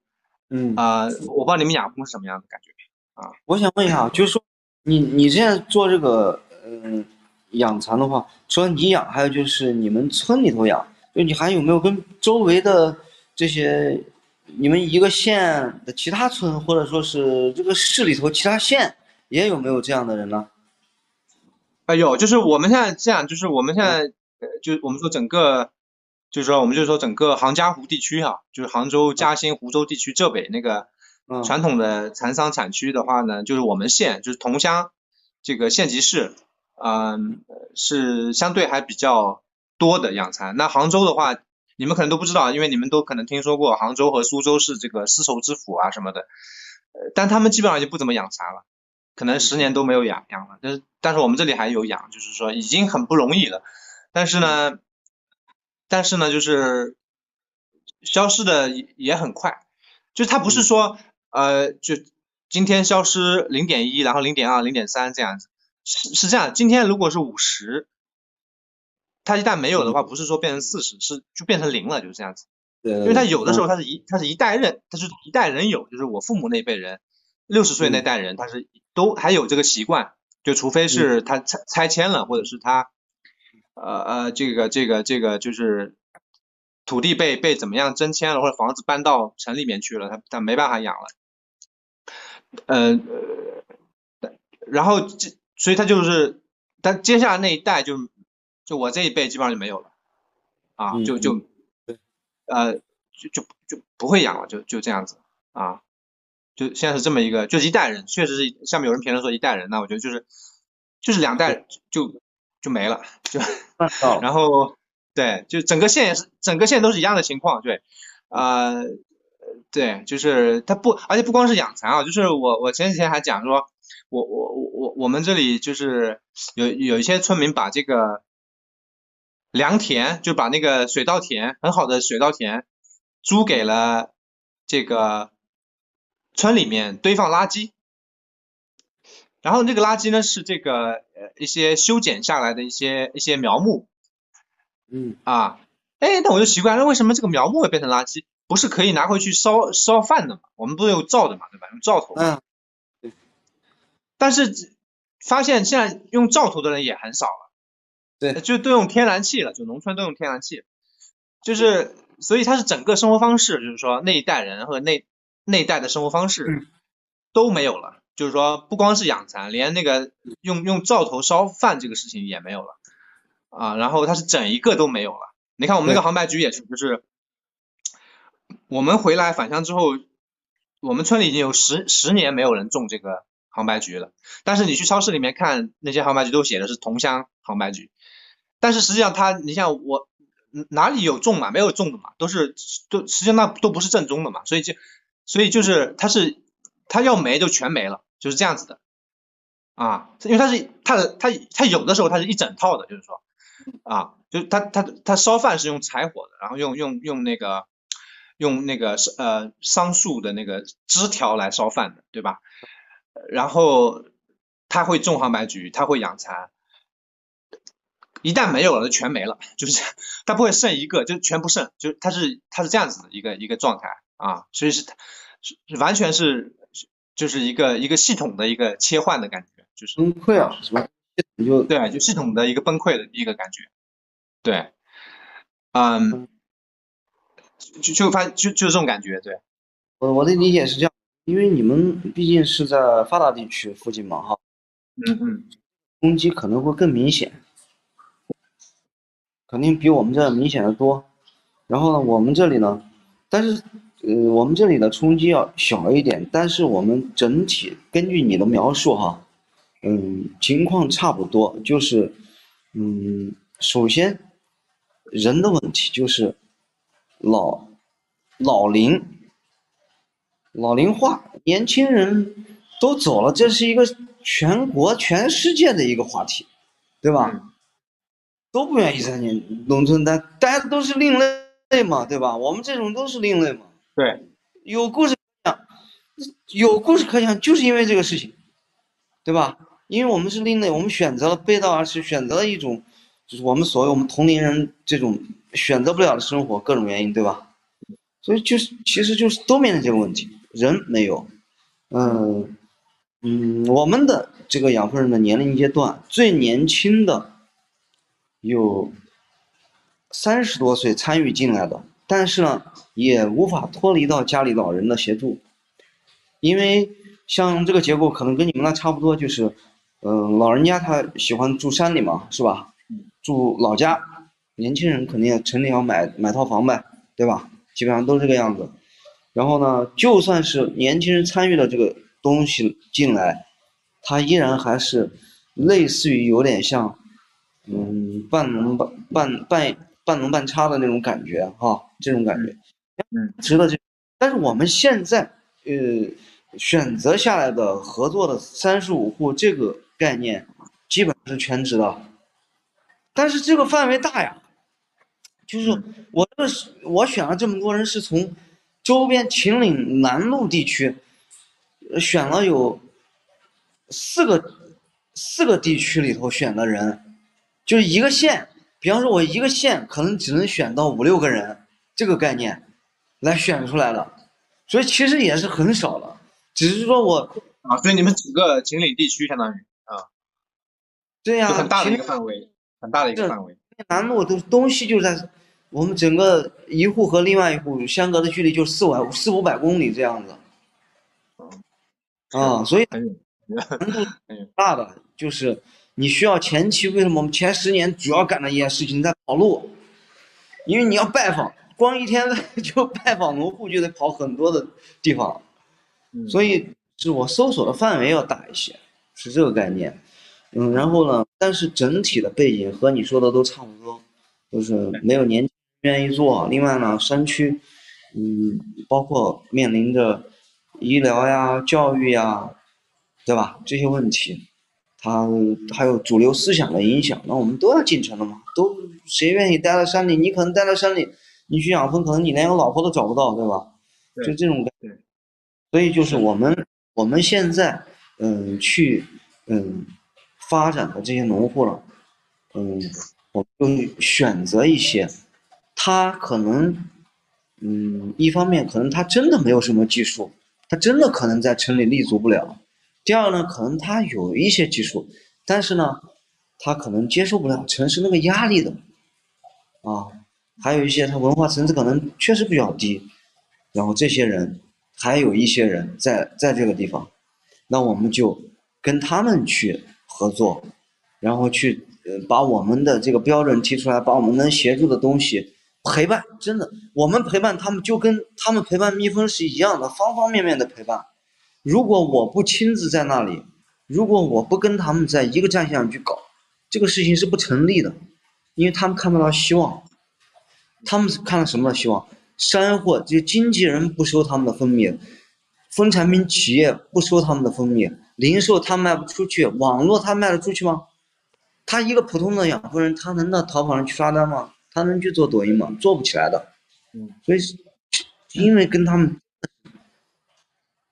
嗯啊，我不知道你们养蜂是什么样的感觉啊？我想问一下，就是说你你现在做这个嗯养蚕的话，除了你养，还有就是你们村里头养，就你还有没有跟周围的这些你们一个县的其他村，或者说是这个市里头其他县？也有没有这样的人呢？啊，有，就是我们现在这样，就是我们现在，呃，就我们说整个，就是说我们就是说整个杭嘉湖地区哈，就是杭州、嘉兴、湖州地区浙北那个传统的蚕桑产区的话呢，就是我们县，就是桐乡这个县级市，嗯，是相对还比较多的养蚕。那杭州的话，你们可能都不知道，因为你们都可能听说过杭州和苏州是这个丝绸之府啊什么的，呃，但他们基本上就不怎么养蚕了。可能十年都没有养养了，但是但是我们这里还有养，就是说已经很不容易了。但是呢，但是呢，就是消失的也很快，就是它不是说呃，就今天消失零点一，然后零点二、零点三这样子，是是这样。今天如果是五十，它一旦没有的话，不是说变成四十，是就变成零了，就是这样子。对。因为它有的时候它是一它是一代人，它是一代人有，就是我父母那辈人。六十岁那代人，他是都还有这个习惯，就除非是他拆拆迁了，或者是他，呃呃，这个这个这个就是土地被被怎么样征迁了，或者房子搬到城里面去了，他他没办法养了。呃，然后这所以他就是，但接下来那一代就就我这一辈基本上就没有了，啊，就就呃就就就不会养了，就就这样子啊，就现在是这么一个，就是一代人，确实是下面有人评论说一代人，那我觉得就是就是两代就就没了，就 然后对，就整个县也是整个县都是一样的情况，对，啊。对，就是他不，而且不光是养蚕啊，就是我我前几天还讲说，我我我我我们这里就是有有一些村民把这个良田，就把那个水稻田很好的水稻田租给了这个村里面堆放垃圾，然后那个垃圾呢是这个呃一些修剪下来的一些一些苗木，嗯啊，哎，那我就奇怪，那为什么这个苗木会变成垃圾？不是可以拿回去烧烧饭的嘛？我们不是有灶的嘛，对吧？用灶头。嗯。对。但是发现现在用灶头的人也很少了。对。就都用天然气了，就农村都用天然气。就是，所以它是整个生活方式，就是说那一代人和那那一代的生活方式都没有了。就是说，不光是养蚕，连那个用用灶头烧饭这个事情也没有了。啊，然后它是整一个都没有了。你看我们那个杭白菊也是，就是。我们回来返乡之后，我们村里已经有十十年没有人种这个杭白菊了。但是你去超市里面看，那些杭白菊都写的是同乡杭白菊，但是实际上它，你像我哪里有种嘛？没有种的嘛，都是都实际上那都不是正宗的嘛。所以就所以就是它是它要没就全没了，就是这样子的啊。因为它是它的它它有的时候它是一整套的，就是说啊，就它它它烧饭是用柴火的，然后用用用那个。用那个呃桑树的那个枝条来烧饭的，对吧？然后他会种杭白菊，他会养蚕，一旦没有了，就全没了，就是他不会剩一个，就全不剩，就他是他是这样子的一个一个状态啊，所以是是完全是就是一个一个系统的一个切换的感觉，就是崩溃啊，是吧？就对，就系统的一个崩溃的一个感觉，对，嗯。就就发就就是这种感觉，对，我我的理解是这样，因为你们毕竟是在发达地区附近嘛，哈，嗯嗯，攻击可能会更明显，肯定比我们这明显的多。然后呢，我们这里呢，但是呃，我们这里的冲击要小一点，但是我们整体根据你的描述哈，嗯，情况差不多，就是嗯，首先人的问题就是。老老龄老龄化，年轻人都走了，这是一个全国全世界的一个话题，对吧？都不愿意在你农村待，大家都是另类嘛，对吧？我们这种都是另类嘛。对，有故事可讲，有故事可讲，就是因为这个事情，对吧？因为我们是另类，我们选择了背道而驰，选择了一种，就是我们所谓我们同龄人这种。选择不了的生活，各种原因，对吧？所以就是，其实就是都面临这个问题，人没有，嗯嗯，我们的这个养蜂人的年龄阶段，最年轻的有三十多岁参与进来的，但是呢，也无法脱离到家里老人的协助，因为像这个结构可能跟你们那差不多，就是，嗯，老人家他喜欢住山里嘛，是吧？住老家。年轻人肯定城里要买买套房呗，对吧？基本上都是这个样子。然后呢，就算是年轻人参与了这个东西进来，他依然还是类似于有点像，嗯，半农半半半半农半差的那种感觉哈，这种感觉。嗯，值得这。但是我们现在呃选择下来的合作的三十五户这个概念，基本是全职的。但是这个范围大呀。就是我这是我选了这么多人，是从周边秦岭南路地区选了有四个四个地区里头选的人，就是一个县，比方说我一个县可能只能选到五六个人，这个概念来选出来了，所以其实也是很少了，只是说我啊，所以你们整个秦岭地区相当于啊，对呀，很大的一个范围，很大的一个范围，南路的东西就在。我们整个一户和另外一户相隔的距离就四五四五百公里这样子。啊，所以很远，难度大的就是你需要前期为什么我们前十年主要干的一件事情在跑路，因为你要拜访，光一天就拜访农户就得跑很多的地方，嗯所以是我搜索的范围要大一些，是这个概念。嗯，然后呢，但是整体的背景和你说的都差不多，就是没有年轻人愿意做。另外呢，山区，嗯，包括面临着医疗呀、教育呀，对吧？这些问题，它还有主流思想的影响，那我们都要进城了嘛。都谁愿意待在山里？你可能待在山里，你去养蜂，可能你连个老婆都找不到，对吧？对就这种感觉所以就是我们我们现在嗯去嗯发展的这些农户了，嗯，我们就选择一些，他可能嗯一方面可能他真的没有什么技术，他真的可能在城里立足不了。第二呢，可能他有一些技术，但是呢，他可能接受不了城市那个压力的，啊，还有一些他文化层次可能确实比较低，然后这些人还有一些人在在这个地方，那我们就跟他们去合作，然后去呃把我们的这个标准提出来，把我们能协助的东西陪伴，真的，我们陪伴他们就跟他们陪伴蜜蜂是一样的，方方面面的陪伴。如果我不亲自在那里，如果我不跟他们在一个战线上去搞，这个事情是不成立的，因为他们看不到希望，他们看到什么的希望？山货这些经纪人不收他们的蜂蜜，蜂产品企业不收他们的蜂蜜，零售他卖不出去，网络他卖得出去吗？他一个普通的养蜂人，他能到淘宝上去刷单吗？他能去做抖音吗？做不起来的。嗯，所以是因为跟他们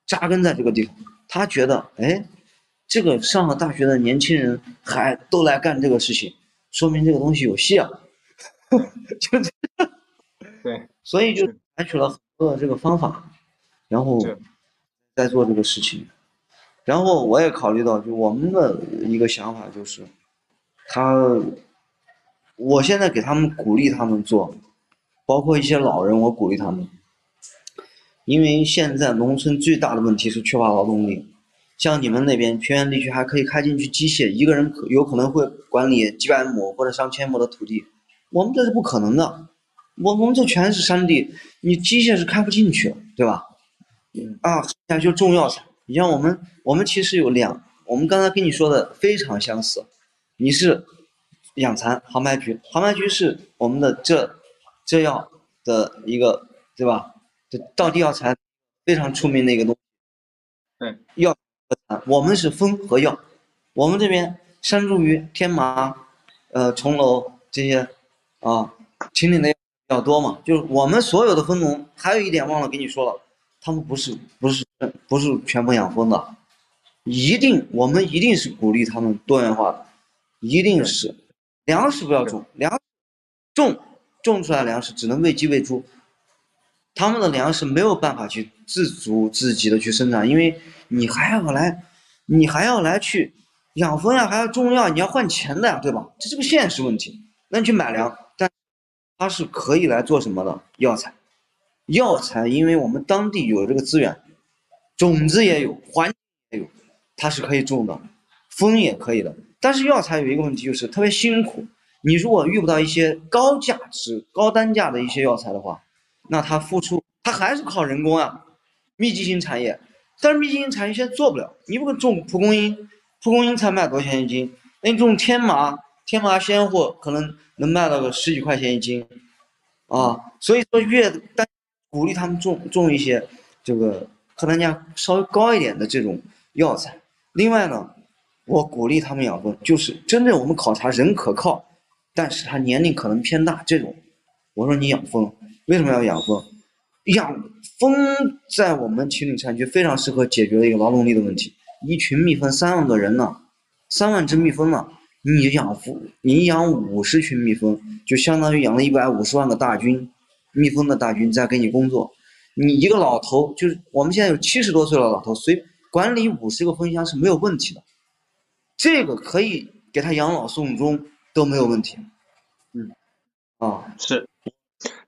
扎根在这个地方，他觉得，哎，这个上了大学的年轻人还都来干这个事情，说明这个东西有戏啊。就这样，对，所以就采取了很多的这个方法，然后在做这个事情。然后我也考虑到，就我们的一个想法就是，他，我现在给他们鼓励他们做，包括一些老人，我鼓励他们，因为现在农村最大的问题是缺乏劳动力。像你们那边偏远地区还可以开进去机械，一个人可有可能会管理几百亩或者上千亩的土地，我们这是不可能的。我我们这全是山地，你机械是开不进去，对吧？嗯啊，那就种药材。你像我们，我们其实有两，我们刚才跟你说的非常相似。你是养蚕杭白菊，杭白菊是我们的这这药的一个，对吧？这道地药材非常出名的一个东西。对，药和蚕，我们是蜂和药。我们这边山茱萸、天麻、呃重楼这些啊，秦岭的比较多嘛。就是我们所有的蜂农，还有一点忘了跟你说了，他们不是不是不是全部养蜂的，一定我们一定是鼓励他们多元化的，一定是粮食不要种，粮种种出来粮食只能喂鸡喂猪，他们的粮食没有办法去自足自给的去生产，因为你还要来，你还要来去养蜂呀，还要种药，你要换钱的呀，对吧？这是个现实问题。那你去买粮，但它是可以来做什么的？药材，药材，因为我们当地有这个资源，种子也有，环境也有，它是可以种的，蜂也可以的。但是药材有一个问题，就是特别辛苦。你如果遇不到一些高价值、高单价的一些药材的话，那它付出，它还是靠人工啊，密集型产业。但是密集型产业现在做不了，你不种蒲公英，蒲公英才卖多少钱一斤？那你种天麻，天麻鲜货可能能卖到个十几块钱一斤，啊，所以说越单鼓励他们种种一些这个客单价稍微高一点的这种药材。另外呢，我鼓励他们养蜂，就是真正我们考察人可靠，但是他年龄可能偏大这种，我说你养蜂，为什么要养蜂？养蜂在我们秦岭山区非常适合解决的一个劳动力的问题。一群蜜蜂三万个人呢，三万只蜜蜂呢，你养蜂，你养五十群蜜蜂，就相当于养了一百五十万个大军，蜜蜂的大军在给你工作。你一个老头，就是我们现在有七十多岁的老头，随管理五十个蜂箱是没有问题的，这个可以给他养老送终都没有问题。嗯，啊，是，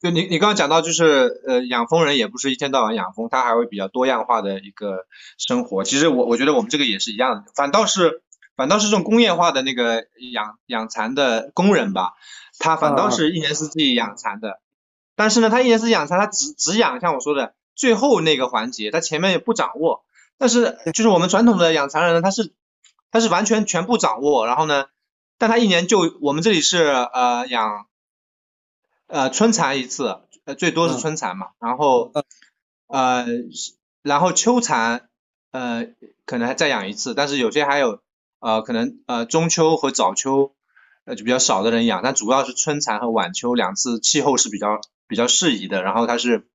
就你你刚刚讲到，就是呃，养蜂人也不是一天到晚养蜂，他还会比较多样化的一个生活。其实我我觉得我们这个也是一样的，反倒是反倒是这种工业化的那个养养蚕的工人吧，他反倒是一年四季养蚕的，但是呢，他一年四季养蚕，他只只养像我说的最后那个环节，他前面也不掌握。但是就是我们传统的养蚕人呢，他是他是完全全部掌握，然后呢，但他一年就我们这里是呃养。呃，春蚕一次，呃，最多是春蚕嘛，然后，呃，然后秋蚕，呃，可能还再养一次，但是有些还有，呃，可能呃中秋和早秋，呃就比较少的人养，但主要是春蚕和晚秋两次，气候是比较比较适宜的，然后它是，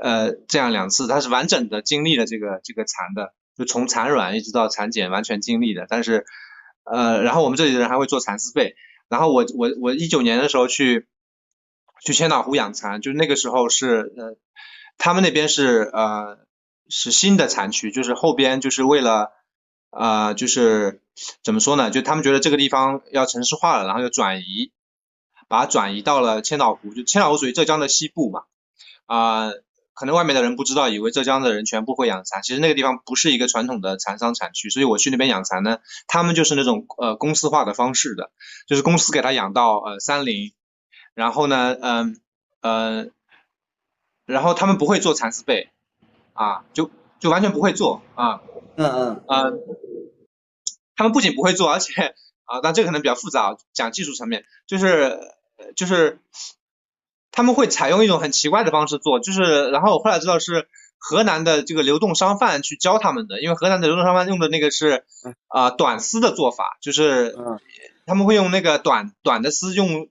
呃，这样两次，它是完整的经历了这个这个蚕的，就从产卵一直到产茧完全经历的，但是，呃，然后我们这里的人还会做蚕丝被，然后我我我一九年的时候去。去千岛湖养蚕，就是那个时候是呃，他们那边是呃是新的蚕区，就是后边就是为了呃就是怎么说呢？就他们觉得这个地方要城市化了，然后就转移，把它转移到了千岛湖。就千岛湖属于浙江的西部嘛，啊，可能外面的人不知道，以为浙江的人全部会养蚕，其实那个地方不是一个传统的蚕桑产区，所以我去那边养蚕呢，他们就是那种呃公司化的方式的，就是公司给他养到呃三零。然后呢，嗯，呃，然后他们不会做蚕丝被，啊，就就完全不会做啊，嗯嗯嗯，他们不仅不会做，而且啊，但这个可能比较复杂，讲技术层面，就是就是他们会采用一种很奇怪的方式做，就是然后我后来知道是河南的这个流动商贩去教他们的，因为河南的流动商贩用的那个是啊短丝的做法，就是他们会用那个短短的丝用。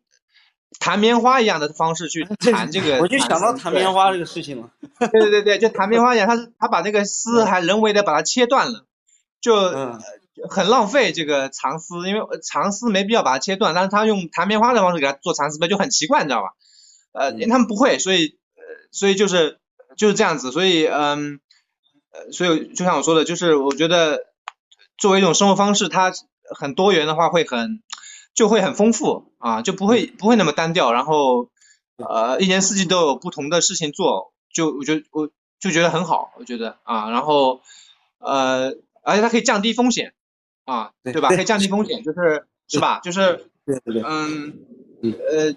弹棉花一样的方式去 弹这个，我就想到弹棉花这个事情了。对对对对，就弹棉花一样，他是他把那个丝还人为的把它切断了，就很浪费这个蚕丝，因为蚕丝没必要把它切断，但是他用弹棉花的方式给它做蚕丝被就很奇怪，你知道吧？呃，因为他们不会，所以呃，所以就是就是这样子，所以嗯，呃，所以就像我说的，就是我觉得作为一种生活方式，它很多元的话会很。就会很丰富啊，就不会不会那么单调，然后呃一年四季都有不同的事情做，就我觉得我就觉得很好，我觉得啊，然后呃而且它可以降低风险啊，对吧？可以降低风险，就是是吧？就是嗯呃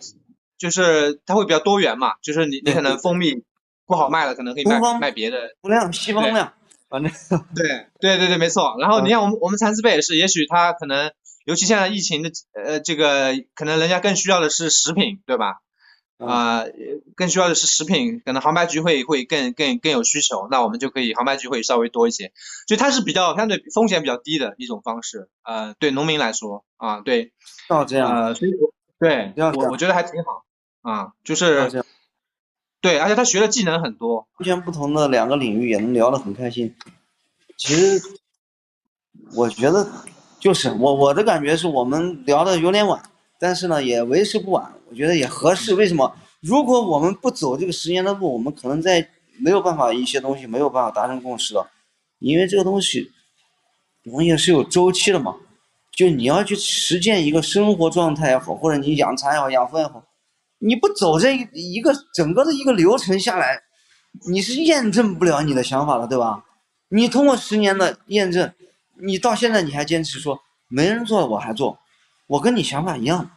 就是它会比较多元嘛，就是你你可能蜂蜜不好卖了，可能可以卖卖别的，不量西方量，反正对对对对没错。然后你看我们我们蚕丝被也是，也许它可能。尤其现在疫情的呃，这个可能人家更需要的是食品，对吧？啊，更需要的是食品，可能航拍局会会更更更有需求，那我们就可以航拍局会稍微多一些，所以它是比较相对风险比较低的一种方式，呃，对农民来说啊，对，要这样，呃，所以对，我我觉得还挺好啊，就是对，而且他学的技能很多，完全不同的两个领域也能聊得很开心。其实我觉得。就是我我的感觉是我们聊的有点晚，但是呢也为时不晚，我觉得也合适。为什么？如果我们不走这个十年的路，我们可能在没有办法一些东西没有办法达成共识的，因为这个东西，农业是有周期的嘛。就你要去实践一个生活状态也好，或者你养蚕也好，养蜂也好，你不走这一个整个的一个流程下来，你是验证不了你的想法的，对吧？你通过十年的验证。你到现在你还坚持说没人做了我还做，我跟你想法一样，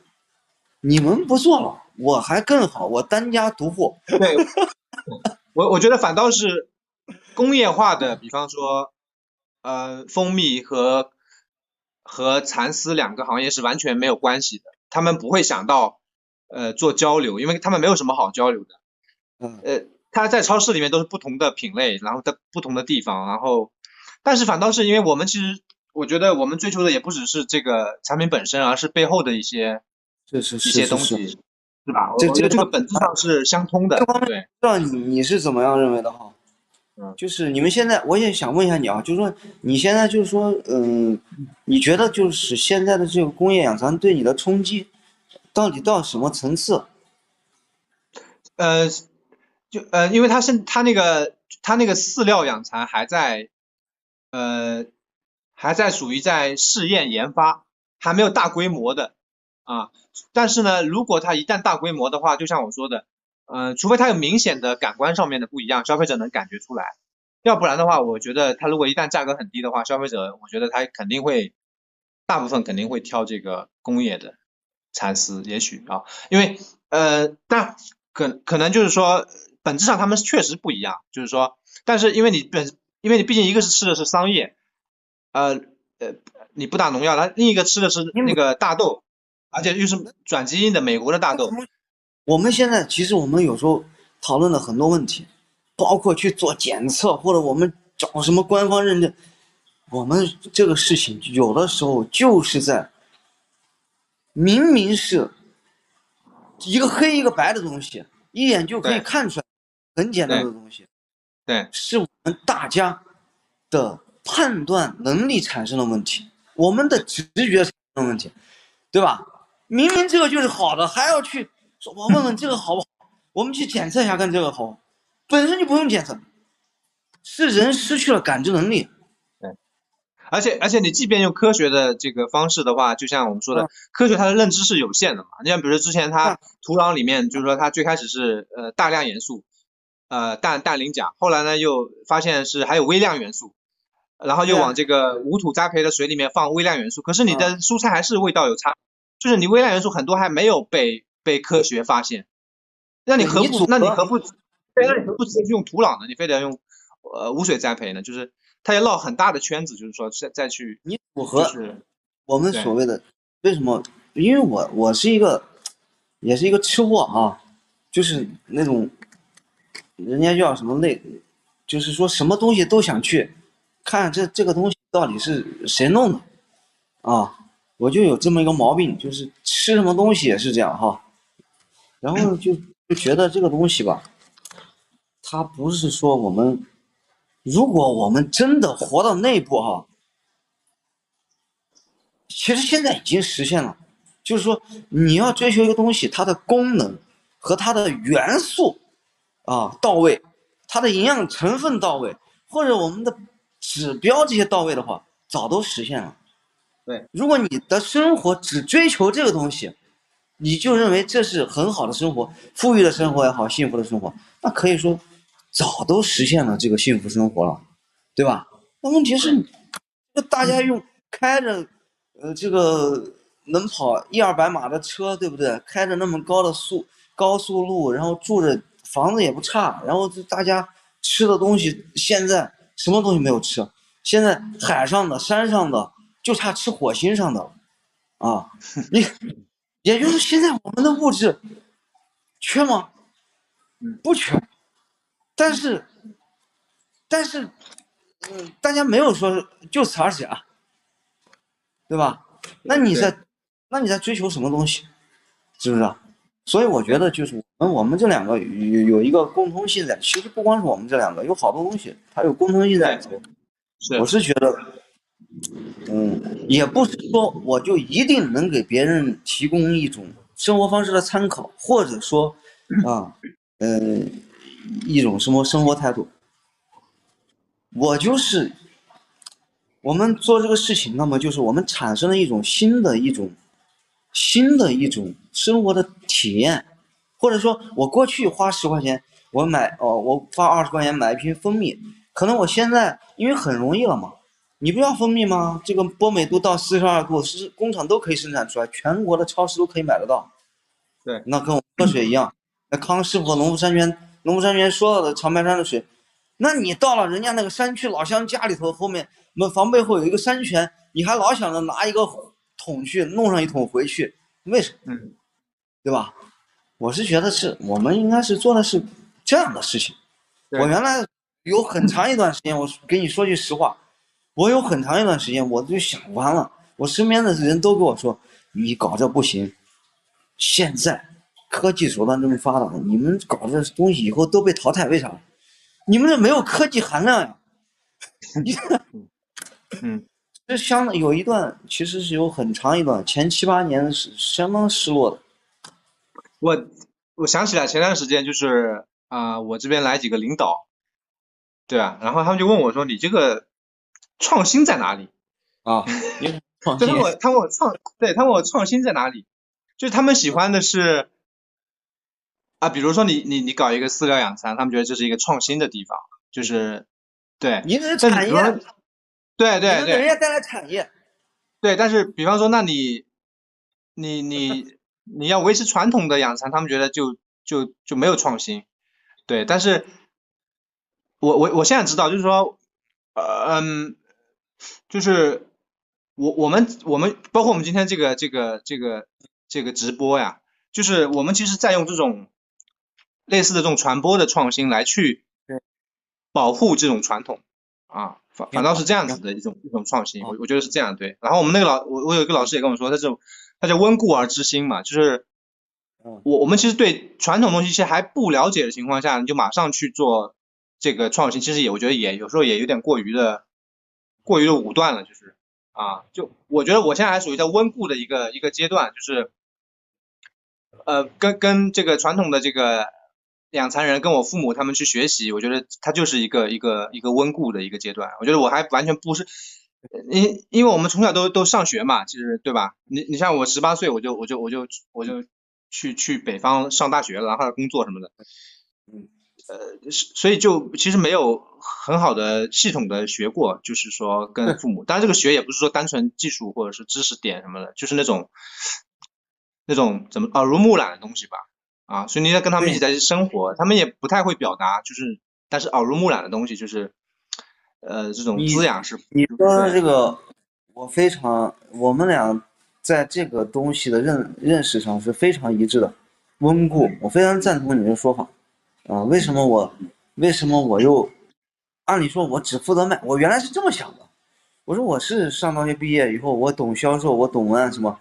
你们不做了我还更好，我单家独户。对，我我觉得反倒是工业化的，比方说呃蜂蜜和和蚕丝两个行业是完全没有关系的，他们不会想到呃做交流，因为他们没有什么好交流的。嗯。呃，他在超市里面都是不同的品类，然后在不同的地方，然后。但是反倒是因为我们其实，我觉得我们追求的也不只是这个产品本身，而是背后的一些，是一些东西，是吧？我觉得这个本质上是相通的。对，不知道你你是怎么样认为的哈？嗯，就是你们现在，我也想问一下你啊，就是说你现在就是说，嗯，你觉得就是现在的这个工业养蚕对你的冲击，到底到什么层次？呃，就呃，因为它是它那个。它那个饲料养蚕还在，呃，还在属于在试验研发，还没有大规模的啊。但是呢，如果它一旦大规模的话，就像我说的，呃，除非它有明显的感官上面的不一样，消费者能感觉出来，要不然的话，我觉得它如果一旦价格很低的话，消费者我觉得他肯定会，大部分肯定会挑这个工业的蚕丝，也许啊，因为呃，但可可能就是说，本质上他们确实不一样，就是说，但是因为你本，因为你毕竟一个是吃的是桑叶，呃呃，你不打农药，它另一个吃的是那个大豆，而且又是转基因的美国的大豆。我们现在其实我们有时候讨论了很多问题，包括去做检测或者我们找什么官方认证，我们这个事情有的时候就是在明明是一个黑一个白的东西，一眼就可以看出来，很简单的东西，对，是我们大家的判断能力产生的问题，我们的直觉产生的问题，对吧？明明这个就是好的，还要去。说我问问这个好不好？我们去检测一下，看这个好。本身就不用检测，是人失去了感知能力。对，而且而且你即便用科学的这个方式的话，就像我们说的，科学它的认知是有限的嘛。你像比如说之前它土壤里面，就是说它最开始是呃大量元素，呃氮氮磷钾，后来呢又发现是还有微量元素，然后又往这个无土栽培的水里面放微量元素，可是你的蔬菜还是味道有差，就是你微量元素很多还没有被。被科学发现，那你何不？那你何不？对，那你何不直接用土壤呢？你非得要用呃无水栽培呢？就是它要绕很大的圈子，就是说再再去。你符合我们所谓的为什么？因为我我是一个，也是一个吃货啊，就是那种人家叫什么类，就是说什么东西都想去看这这个东西到底是谁弄的啊？我就有这么一个毛病，就是吃什么东西也是这样哈。然后就就觉得这个东西吧，它不是说我们，如果我们真的活到那一步哈，其实现在已经实现了，就是说你要追求一个东西，它的功能和它的元素啊到位，它的营养成分到位，或者我们的指标这些到位的话，早都实现了。对，如果你的生活只追求这个东西。你就认为这是很好的生活，富裕的生活也好，幸福的生活，那可以说早都实现了这个幸福生活了，对吧？那问题是，这大家用开着，呃，这个能跑一二百码的车，对不对？开着那么高的速高速路，然后住着房子也不差，然后大家吃的东西现在什么东西没有吃？现在海上的、山上的，就差吃火星上的了，啊，你。也就是现在我们的物质缺吗？不缺，但是，但是，嗯，大家没有说就此而止啊，对吧？那你在，那你在追求什么东西？是不是？所以我觉得就是我们我们这两个有有一个共通性在，其实不光是我们这两个，有好多东西它有共通性在。是，我是觉得。嗯，也不是说我就一定能给别人提供一种生活方式的参考，或者说啊，嗯，一种什么生活态度。我就是我们做这个事情，那么就是我们产生了一种新的一种新的一种生活的体验，或者说我过去花十块钱，我买哦，我花二十块钱买一瓶蜂蜜，可能我现在因为很容易了嘛。你不要蜂蜜吗？这个波美度到四十二度是工厂都可以生产出来，全国的超市都可以买得到。对，那跟我们喝水一样。那康师傅、农夫山泉、农夫山泉说到的长白山的水，那你到了人家那个山区老乡家里头，后面门房背后有一个山泉，你还老想着拿一个桶去弄上一桶回去，为什么？嗯，对吧？我是觉得是我们应该是做的是这样的事情。我原来有很长一段时间，我给你说句实话。我有很长一段时间，我就想完了，我身边的人都跟我说：“你搞这不行。”现在科技手段这么发达，你们搞这东西以后都被淘汰，为啥？你们这没有科技含量呀！你，嗯，这相有一段其实是有很长一段，前七八年是相当失落的。我我想起来前段时间就是啊，我这边来几个领导，对啊，然后他们就问我说：“你这个。”创新在哪里啊？他问我，他问我创，对他问我创新在哪里？就是他们喜欢的是，啊，比如说你你你搞一个饲料养蚕，他们觉得这是一个创新的地方，就是对，你这是产业，对对对给人家带来产业。对，但是比方说，那你你你你要维持传统的养蚕，他们觉得就就就没有创新，对，但是我我我现在知道，就是说，呃嗯，就是我我们我们包括我们今天这个这个这个这个直播呀，就是我们其实在用这种类似的这种传播的创新来去保护这种传统啊，反反倒是这样子的一种一种创新，我我觉得是这样对。然后我们那个老我我有一个老师也跟我说，他这种他叫温故而知新嘛，就是嗯我我们其实对传统东西其实还不了解的情况下，你就马上去做这个创新，其实也我觉得也有时候也有点过于的过于的武断了，就是啊，就我觉得我现在还属于在温故的一个一个阶段，就是呃跟跟这个传统的这个养蚕人跟我父母他们去学习，我觉得它就是一个一个一个温故的一个阶段，我觉得我还完全不是。因因为我们从小都都上学嘛，其实对吧？你你像我十八岁我就我就我就我就去去北方上大学了，然后工作什么的，嗯，呃，所以就其实没有很好的系统的学过，就是说跟父母，当然这个学也不是说单纯技术或者是知识点什么的，就是那种那种怎么耳濡目染的东西吧，啊，所以你在跟他们一起在生活，他们也不太会表达，就是但是耳濡目染的东西就是，呃，这种滋养是你说对这个，我非常，我们俩在这个东西的认认识上是非常一致的，温故，我非常赞同你的说法，啊，为什么我，为什么我又，按理说我只负责卖，我原来是这么想的，我说我是上大学毕业以后，我懂销售，我懂文案什么，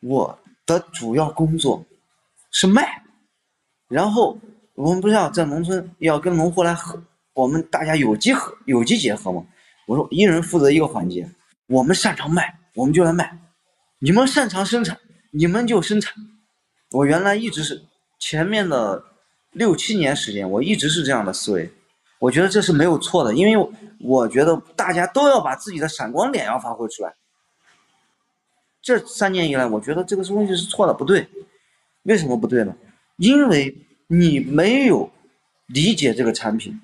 我的主要工作是卖，然后我们不是要在农村要跟农户来合，我们大家有机合有机结合嘛。我说一人负责一个环节，我们擅长卖，我们就来卖；你们擅长生产，你们就生产。我原来一直是前面的六七年时间，我一直是这样的思维。我觉得这是没有错的，因为我觉得大家都要把自己的闪光点要发挥出来。这三年以来，我觉得这个东西是错的，不对。为什么不对呢？因为你没有理解这个产品，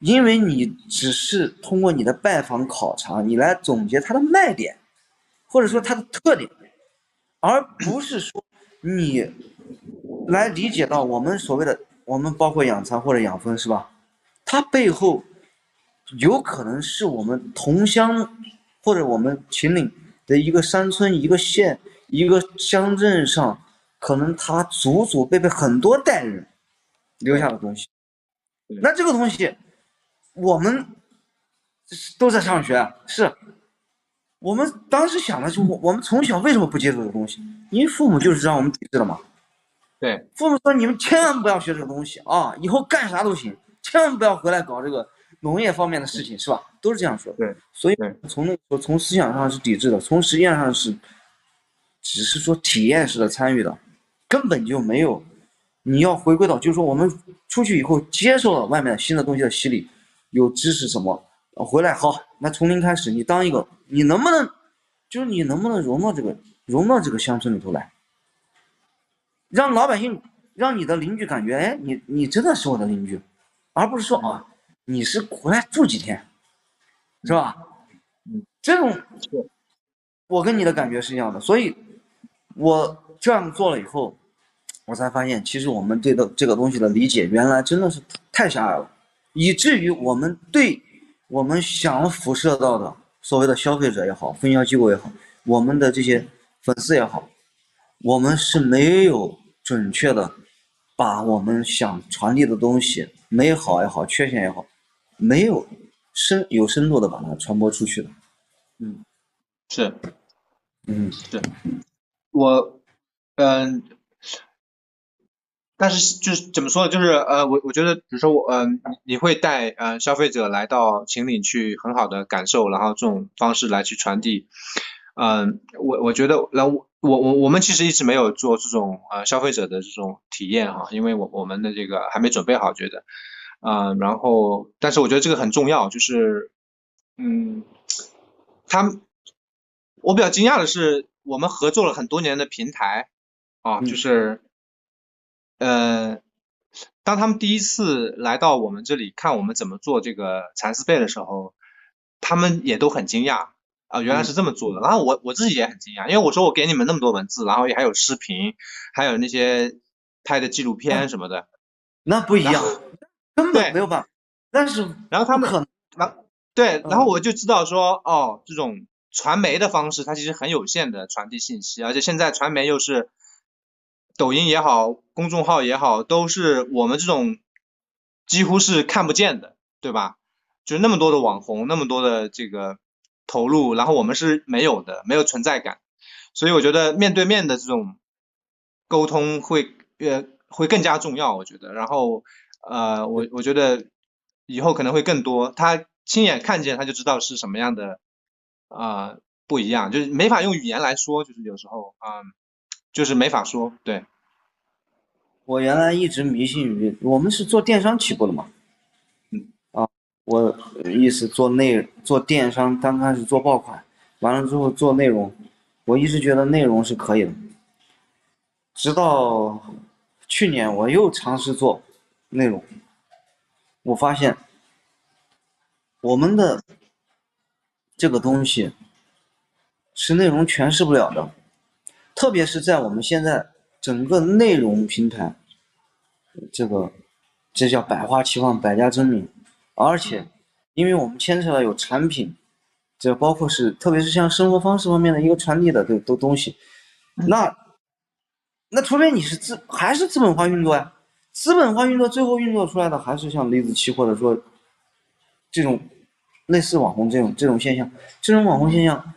因为你只是通过你的拜访考察，你来总结它的卖点，或者说它的特点，而不是说你来理解到我们所谓的我们包括养蚕或者养蜂是吧？它背后有可能是我们同乡或者我们秦岭的一个山村、一个县、一个乡镇上，可能他祖祖辈辈很多代人留下的东西。那这个东西，我们都在上学，是我们当时想的是，我我们从小为什么不接触这个东西？因为父母就是让我们抵制的嘛。对父母说你们千万不要学这个东西啊，以后干啥都行，千万不要回来搞这个农业方面的事情，是吧？都是这样说的。对，所以从那个时候从思想上是抵制的，从实践上是只是说体验式的参与的，根本就没有。你要回归到，就是说我们出去以后接受了外面新的东西的洗礼，有知识什么，回来好，那从零开始，你当一个，你能不能，就是你能不能融到这个融到这个乡村里头来？让老百姓，让你的邻居感觉，哎，你你真的是我的邻居，而不是说啊，你是回来住几天，是吧？嗯，这种，我跟你的感觉是一样的，所以我这样做了以后，我才发现，其实我们对的这个东西的理解，原来真的是太狭隘了，以至于我们对我们想辐射到的所谓的消费者也好，分销机构也好，我们的这些粉丝也好，我们是没有准确的把我们想传递的东西，美好也好，缺陷也好，没有深有深度的把它传播出去的。嗯是。嗯，是我，嗯、但是就是怎么说呢？就是呃，我我觉得，比如说我，嗯、你你会带呃消费者来到秦岭去很好的感受，然后这种方式来去传递，嗯、我我觉得，然后我我我们其实一直没有做这种呃消费者的这种体验哈，因为我我们的这个还没准备好，觉得，嗯、然后但是我觉得这个很重要，就是，嗯，他们。我比较惊讶的是，我们合作了很多年的平台啊，嗯就是呃，当他们第一次来到我们这里看我们怎么做这个蚕丝被的时候，他们也都很惊讶啊，原来是这么做的。然后我我自己也很惊讶，因为我说我给你们那么多文字，然后也还有视频，还有那些拍的纪录片什么的，那不一样，根本没有办法。但是，然后他们可能，然对，然后我就知道说，哦，这种传媒的方式，它其实很有限的传递信息，而且现在传媒又是抖音也好，公众号也好，都是我们这种几乎是看不见的，对吧？就那么多的网红，那么多的这个投入，然后我们是没有的，没有存在感，所以我觉得面对面的这种沟通会呃会更加重要，我觉得。然后呃，我我觉得以后可能会更多，他亲眼看见他就知道是什么样的啊、不一样，就是没法用语言来说，就是有时候啊、就是没法说，对，我原来一直迷信于我们是做电商起步的嘛，嗯。啊，我意思做内做电商，刚开始做爆款，完了之后做内容，我一直觉得内容是可以的，直到去年我又尝试做内容，我发现我们的这个东西是内容诠释不了的，特别是在我们现在整个内容平台，这个这叫百花齐放，百家争鸣，而且因为我们牵扯到有产品，这包括是特别是像生活方式方面的一个传递的这都东西，那那除非你是资还是资本化运作呀，资本化运作最后运作出来的还是像李子柒或者说这种类似网红这种这种现象，这种网红现象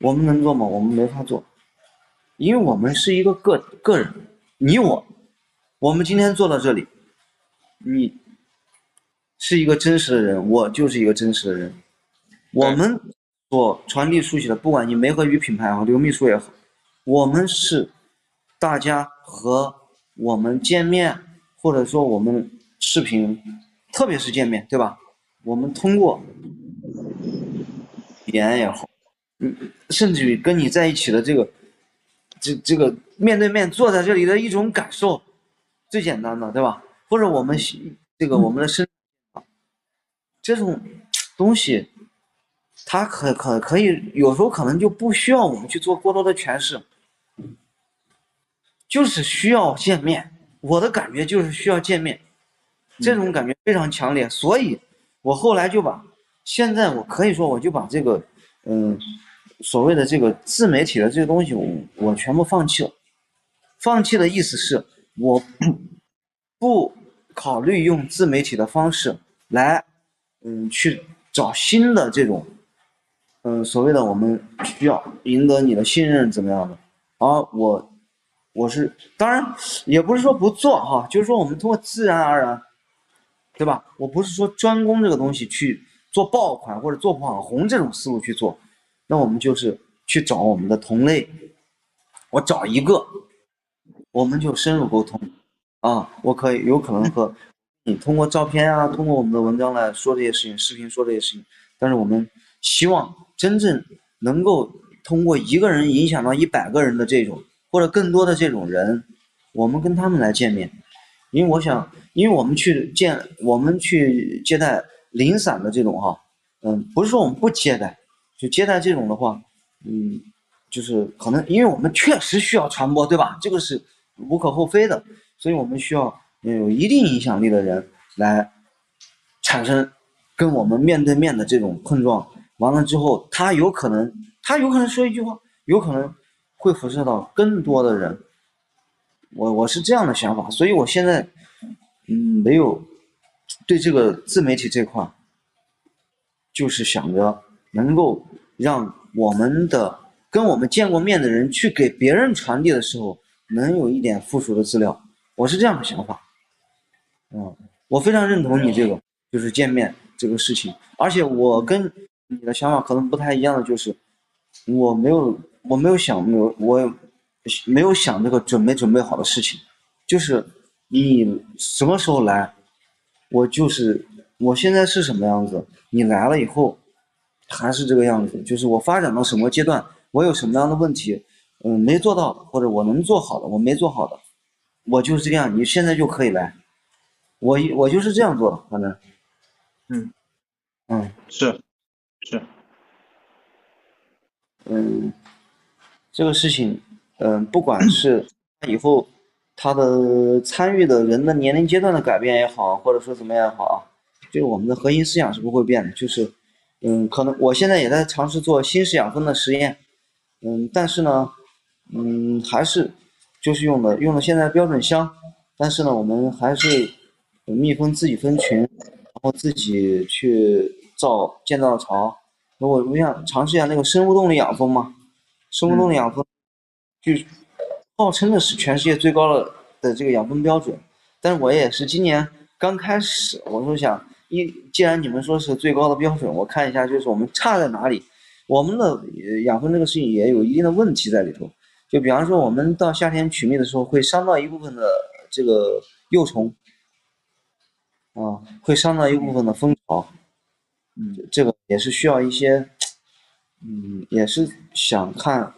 我们能做吗？我们没法做，因为我们是一个个个人，你我，我们今天坐到这里，你是一个真实的人，我就是一个真实的人，我们所传递出去的，不管你梅和鱼品牌也好，刘秘书也好，我们是大家和我们见面，或者说我们视频，特别是见面，对吧？我们通过语言也好，嗯，甚至于跟你在一起的这个，这这个面对面坐在这里的一种感受，最简单的，对吧？或者我们这个我们的身，这种东西，它可可可以有时候可能就不需要我们去做过多的诠释，就是需要见面。我的感觉就是需要见面，这种感觉非常强烈，所以我后来就把现在我可以说我就把这个嗯所谓的这个自媒体的这个东西我我全部放弃了。放弃的意思是我不考虑用自媒体的方式来嗯去找新的这种嗯所谓的我们需要赢得你的信任怎么样的，而我我是当然也不是说不做哈，就是说我们通过自然而然，对吧？我不是说专攻这个东西去做爆款或者做网红这种思路去做，那我们就是去找我们的同类，我找一个，我们就深入沟通啊，我可以有可能和 你通过照片啊，通过我们的文章来说这些事情，视频说这些事情，但是我们希望真正能够通过一个人影响到一百个人的这种。或者更多的这种人，我们跟他们来见面，因为我想，因为我们去见，我们去接待零散的这种哈，嗯，不是说我们不接待，就接待这种的话，嗯，就是可能因为我们确实需要传播，对吧？这个是无可厚非的，所以我们需要有一定影响力的人来产生跟我们面对面的这种碰撞，完了之后，他有可能，他有可能说一句话，有可能。会辐射到更多的人，我我是这样的想法，所以我现在嗯没有对这个自媒体这块，就是想着能够让我们的跟我们见过面的人去给别人传递的时候，能有一点附属的资料，我是这样的想法。嗯，我非常认同你这个就是见面这个事情，而且我跟你的想法可能不太一样的就是，我没有。我没有想，没有，我没有想这个准备准备好的事情，就是你什么时候来，我就是我现在是什么样子，你来了以后还是这个样子，就是我发展到什么阶段，我有什么样的问题，嗯，没做到或者我能做好的，我没做好的，我就是这样，你现在就可以来。我我就是这样做的，反正，嗯。嗯。是是，嗯，这个事情，嗯，不管是以后他的参与的人的年龄阶段的改变也好，或者说怎么样也好啊，就是我们的核心思想是不会变的，就是，嗯，可能我现在也在尝试做新式养蜂的实验，嗯，但是呢，嗯，还是就是用的用的现在标准箱，但是呢，我们还是蜜蜂自己分群，然后自己去造建造巢。我我想尝试一下那个生物动力养蜂嘛，生物动力养蜂，就号称的是全世界最高的的这个养蜂标准，但是我也是今年刚开始，我就想一既然你们说是最高的标准，我看一下就是我们差在哪里，我们的呃养蜂这个事情也有一定的问题在里头，就比方说我们到夏天取蜜的时候会伤到一部分的这个幼虫，啊，会伤到一部分的蜂巢。嗯，这个也是需要一些，嗯，也是想看，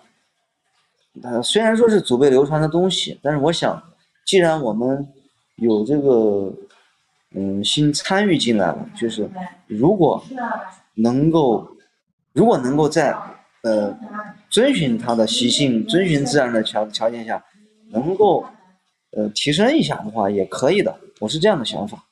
呃，虽然说是祖辈流传的东西，但是我想，既然我们有这个，嗯，新参与进来了，就是如果能够，如果能够在呃遵循它的习性、遵循自然的条条件下，能够呃提升一下的话，也可以的，我是这样的想法。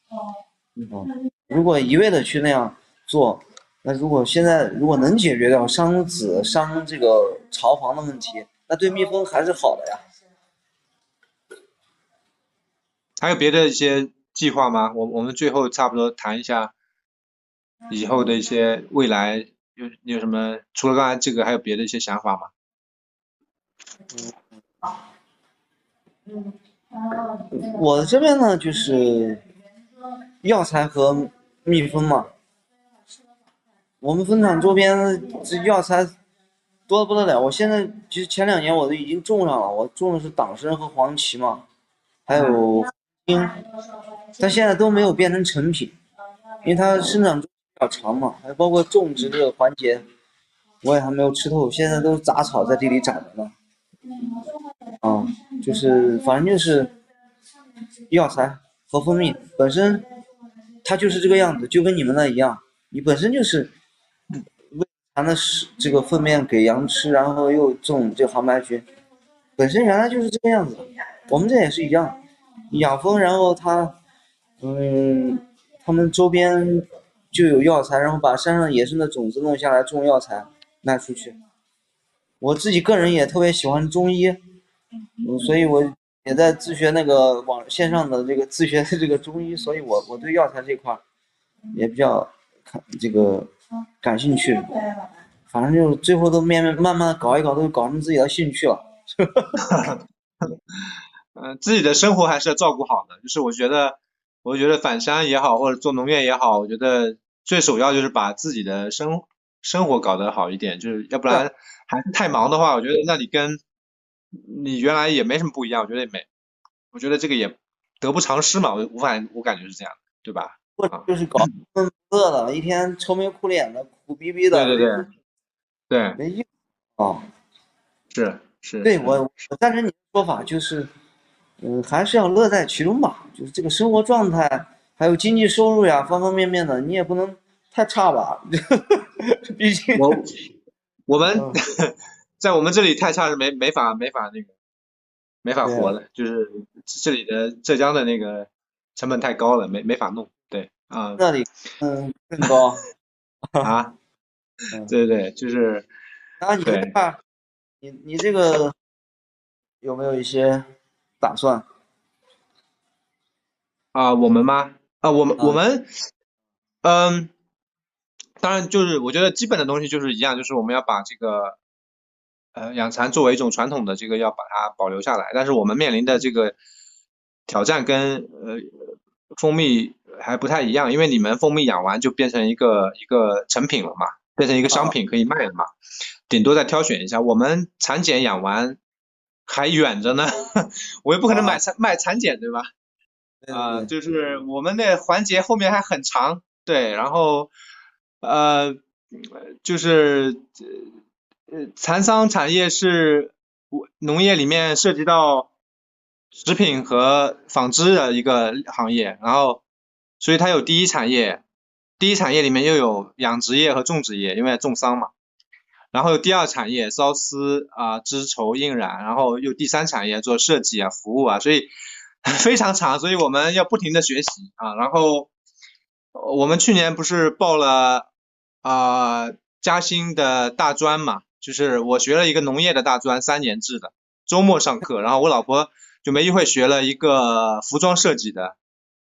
嗯，如果一味的去那样。做，那如果现在如果能解决掉伤子伤这个巢房的问题，那对蜜蜂还是好的呀。还有别的一些计划吗？我我们最后差不多谈一下以后的一些未来有有什么？除了刚才这个，还有别的一些想法吗？我这边呢，就是药材和蜜蜂嘛。我们蜂场周边这药材多的不得了，我现在其实前两年我都已经种上了，我种的是党参和黄芪嘛，还有金，但现在都没有变成成品，因为它生长周期比较长嘛，还包括种植这个环节，我也还没有吃透，现在都是杂草在地里长着呢。啊，就是反正就是药材和蜂蜜本身，它就是这个样子，就跟你们那一样，你本身就是。它的是这个粪便给羊吃，然后又种这杭白菊，本身原来就是这个样子。我们这也是一样，养蜂，然后它，嗯，他们周边就有药材，然后把山上野生的种子弄下来种药材卖出去。我自己个人也特别喜欢中医，嗯，所以我也在自学那个网线上的这个自学的这个中医，所以我我对药材这块也比较看这个。感兴趣，反正就最后都慢慢慢慢搞一搞，都搞成自己的兴趣了。嗯，自己的生活还是要照顾好的。就是我觉得，我觉得返乡也好，或者做农业也好，我觉得最首要就是把自己的生生活搞得好一点。就是要不然还是太忙的话，我觉得那你跟你原来也没什么不一样。我觉得也没，我觉得这个也得不偿失嘛。我我反我感觉是这样的，对吧？或者就是搞闷乐的，一天愁眉苦脸的，苦逼逼的，对对对，对，没用啊，是是，对我我赞成你的说法，就是嗯，还是要乐在其中吧，就是这个生活状态，还有经济收入呀，方方面面的，你也不能太差吧，毕竟我我们 在我们这里太差是没没法没法那个没法活的，就是这里的浙江的那个成本太高了，没没法弄。对 啊，那里嗯更高啊，对对对，就是啊你这块，你你这个有没有一些打算啊？我们吗？啊，我们我们嗯，当然就是我觉得基本的东西就是一样，就是我们要把这个呃养蚕作为一种传统的这个要把它保留下来，但是我们面临的这个挑战跟呃蜂蜜。还不太一样，因为你们蜂蜜养完就变成一个一个成品了嘛，变成一个商品可以卖了嘛，顶多再挑选一下。我们蚕茧养完还远着呢，我又不可能买产卖产检对吧？啊，就是我们那环节后面还很长，对，然后呃就是呃蚕桑产业是农业里面涉及到食品和纺织的一个行业，然后所以它有第一产业，第一产业里面又有养殖业和种植业，因为种桑嘛。然后有第二产业缫丝啊织绸印染，然后又第三产业做设计啊服务啊，所以 非常长，所以我们要不停的学习啊。然后我们去年不是报了啊嘉兴的大专嘛，就是我学了一个农业的大专，三年制的，周末上课，然后我老婆就没一会学了一个服装设计的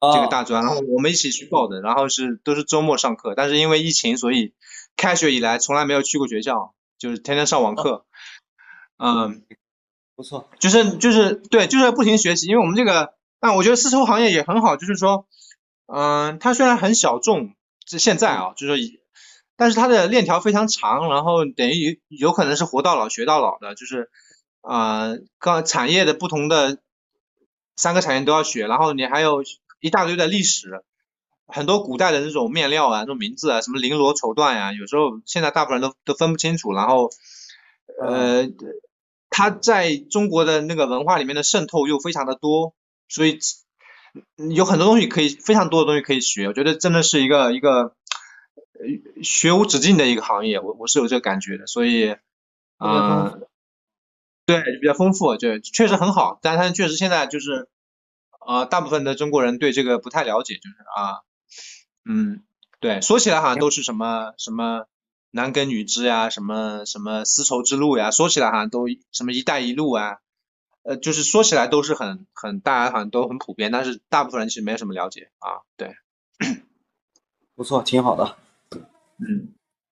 这个大专，然后我们一起去报的，然后是都是周末上课，但是因为疫情，所以。开学以来从来没有去过学校，就是天天上网课。嗯，不错，就是就是对，就是不停学习。因为我们这个，但我觉得丝绸行业也很好，就是说，嗯，它虽然很小众，这现在啊，就是说，但是它的链条非常长，然后等于有可能是活到老学到老的，就是啊，刚产业的不同的三个产业都要学，然后你还有一大堆的历史。很多古代的那种面料啊，那种名字啊，什么绫罗绸缎呀，有时候现在大部分人都都分不清楚。然后，呃，它在中国的那个文化里面的渗透又非常的多，所以有很多东西可以，非常多的东西可以学。我觉得真的是一个一个学无止境的一个行业，我我是有这个感觉的。所以，嗯，对，比较丰富，对，确实很好。但是它确实现在就是，呃，大部分的中国人对这个不太了解，就是啊。嗯，对，说起来好像都是什么什么男耕女织呀，什么什么丝绸之路呀，说起来好像都什么一带一路啊，呃，就是说起来都是很很大家好像都很普遍，但是大部分人其实没有什么了解啊。对，不错，挺好的。嗯，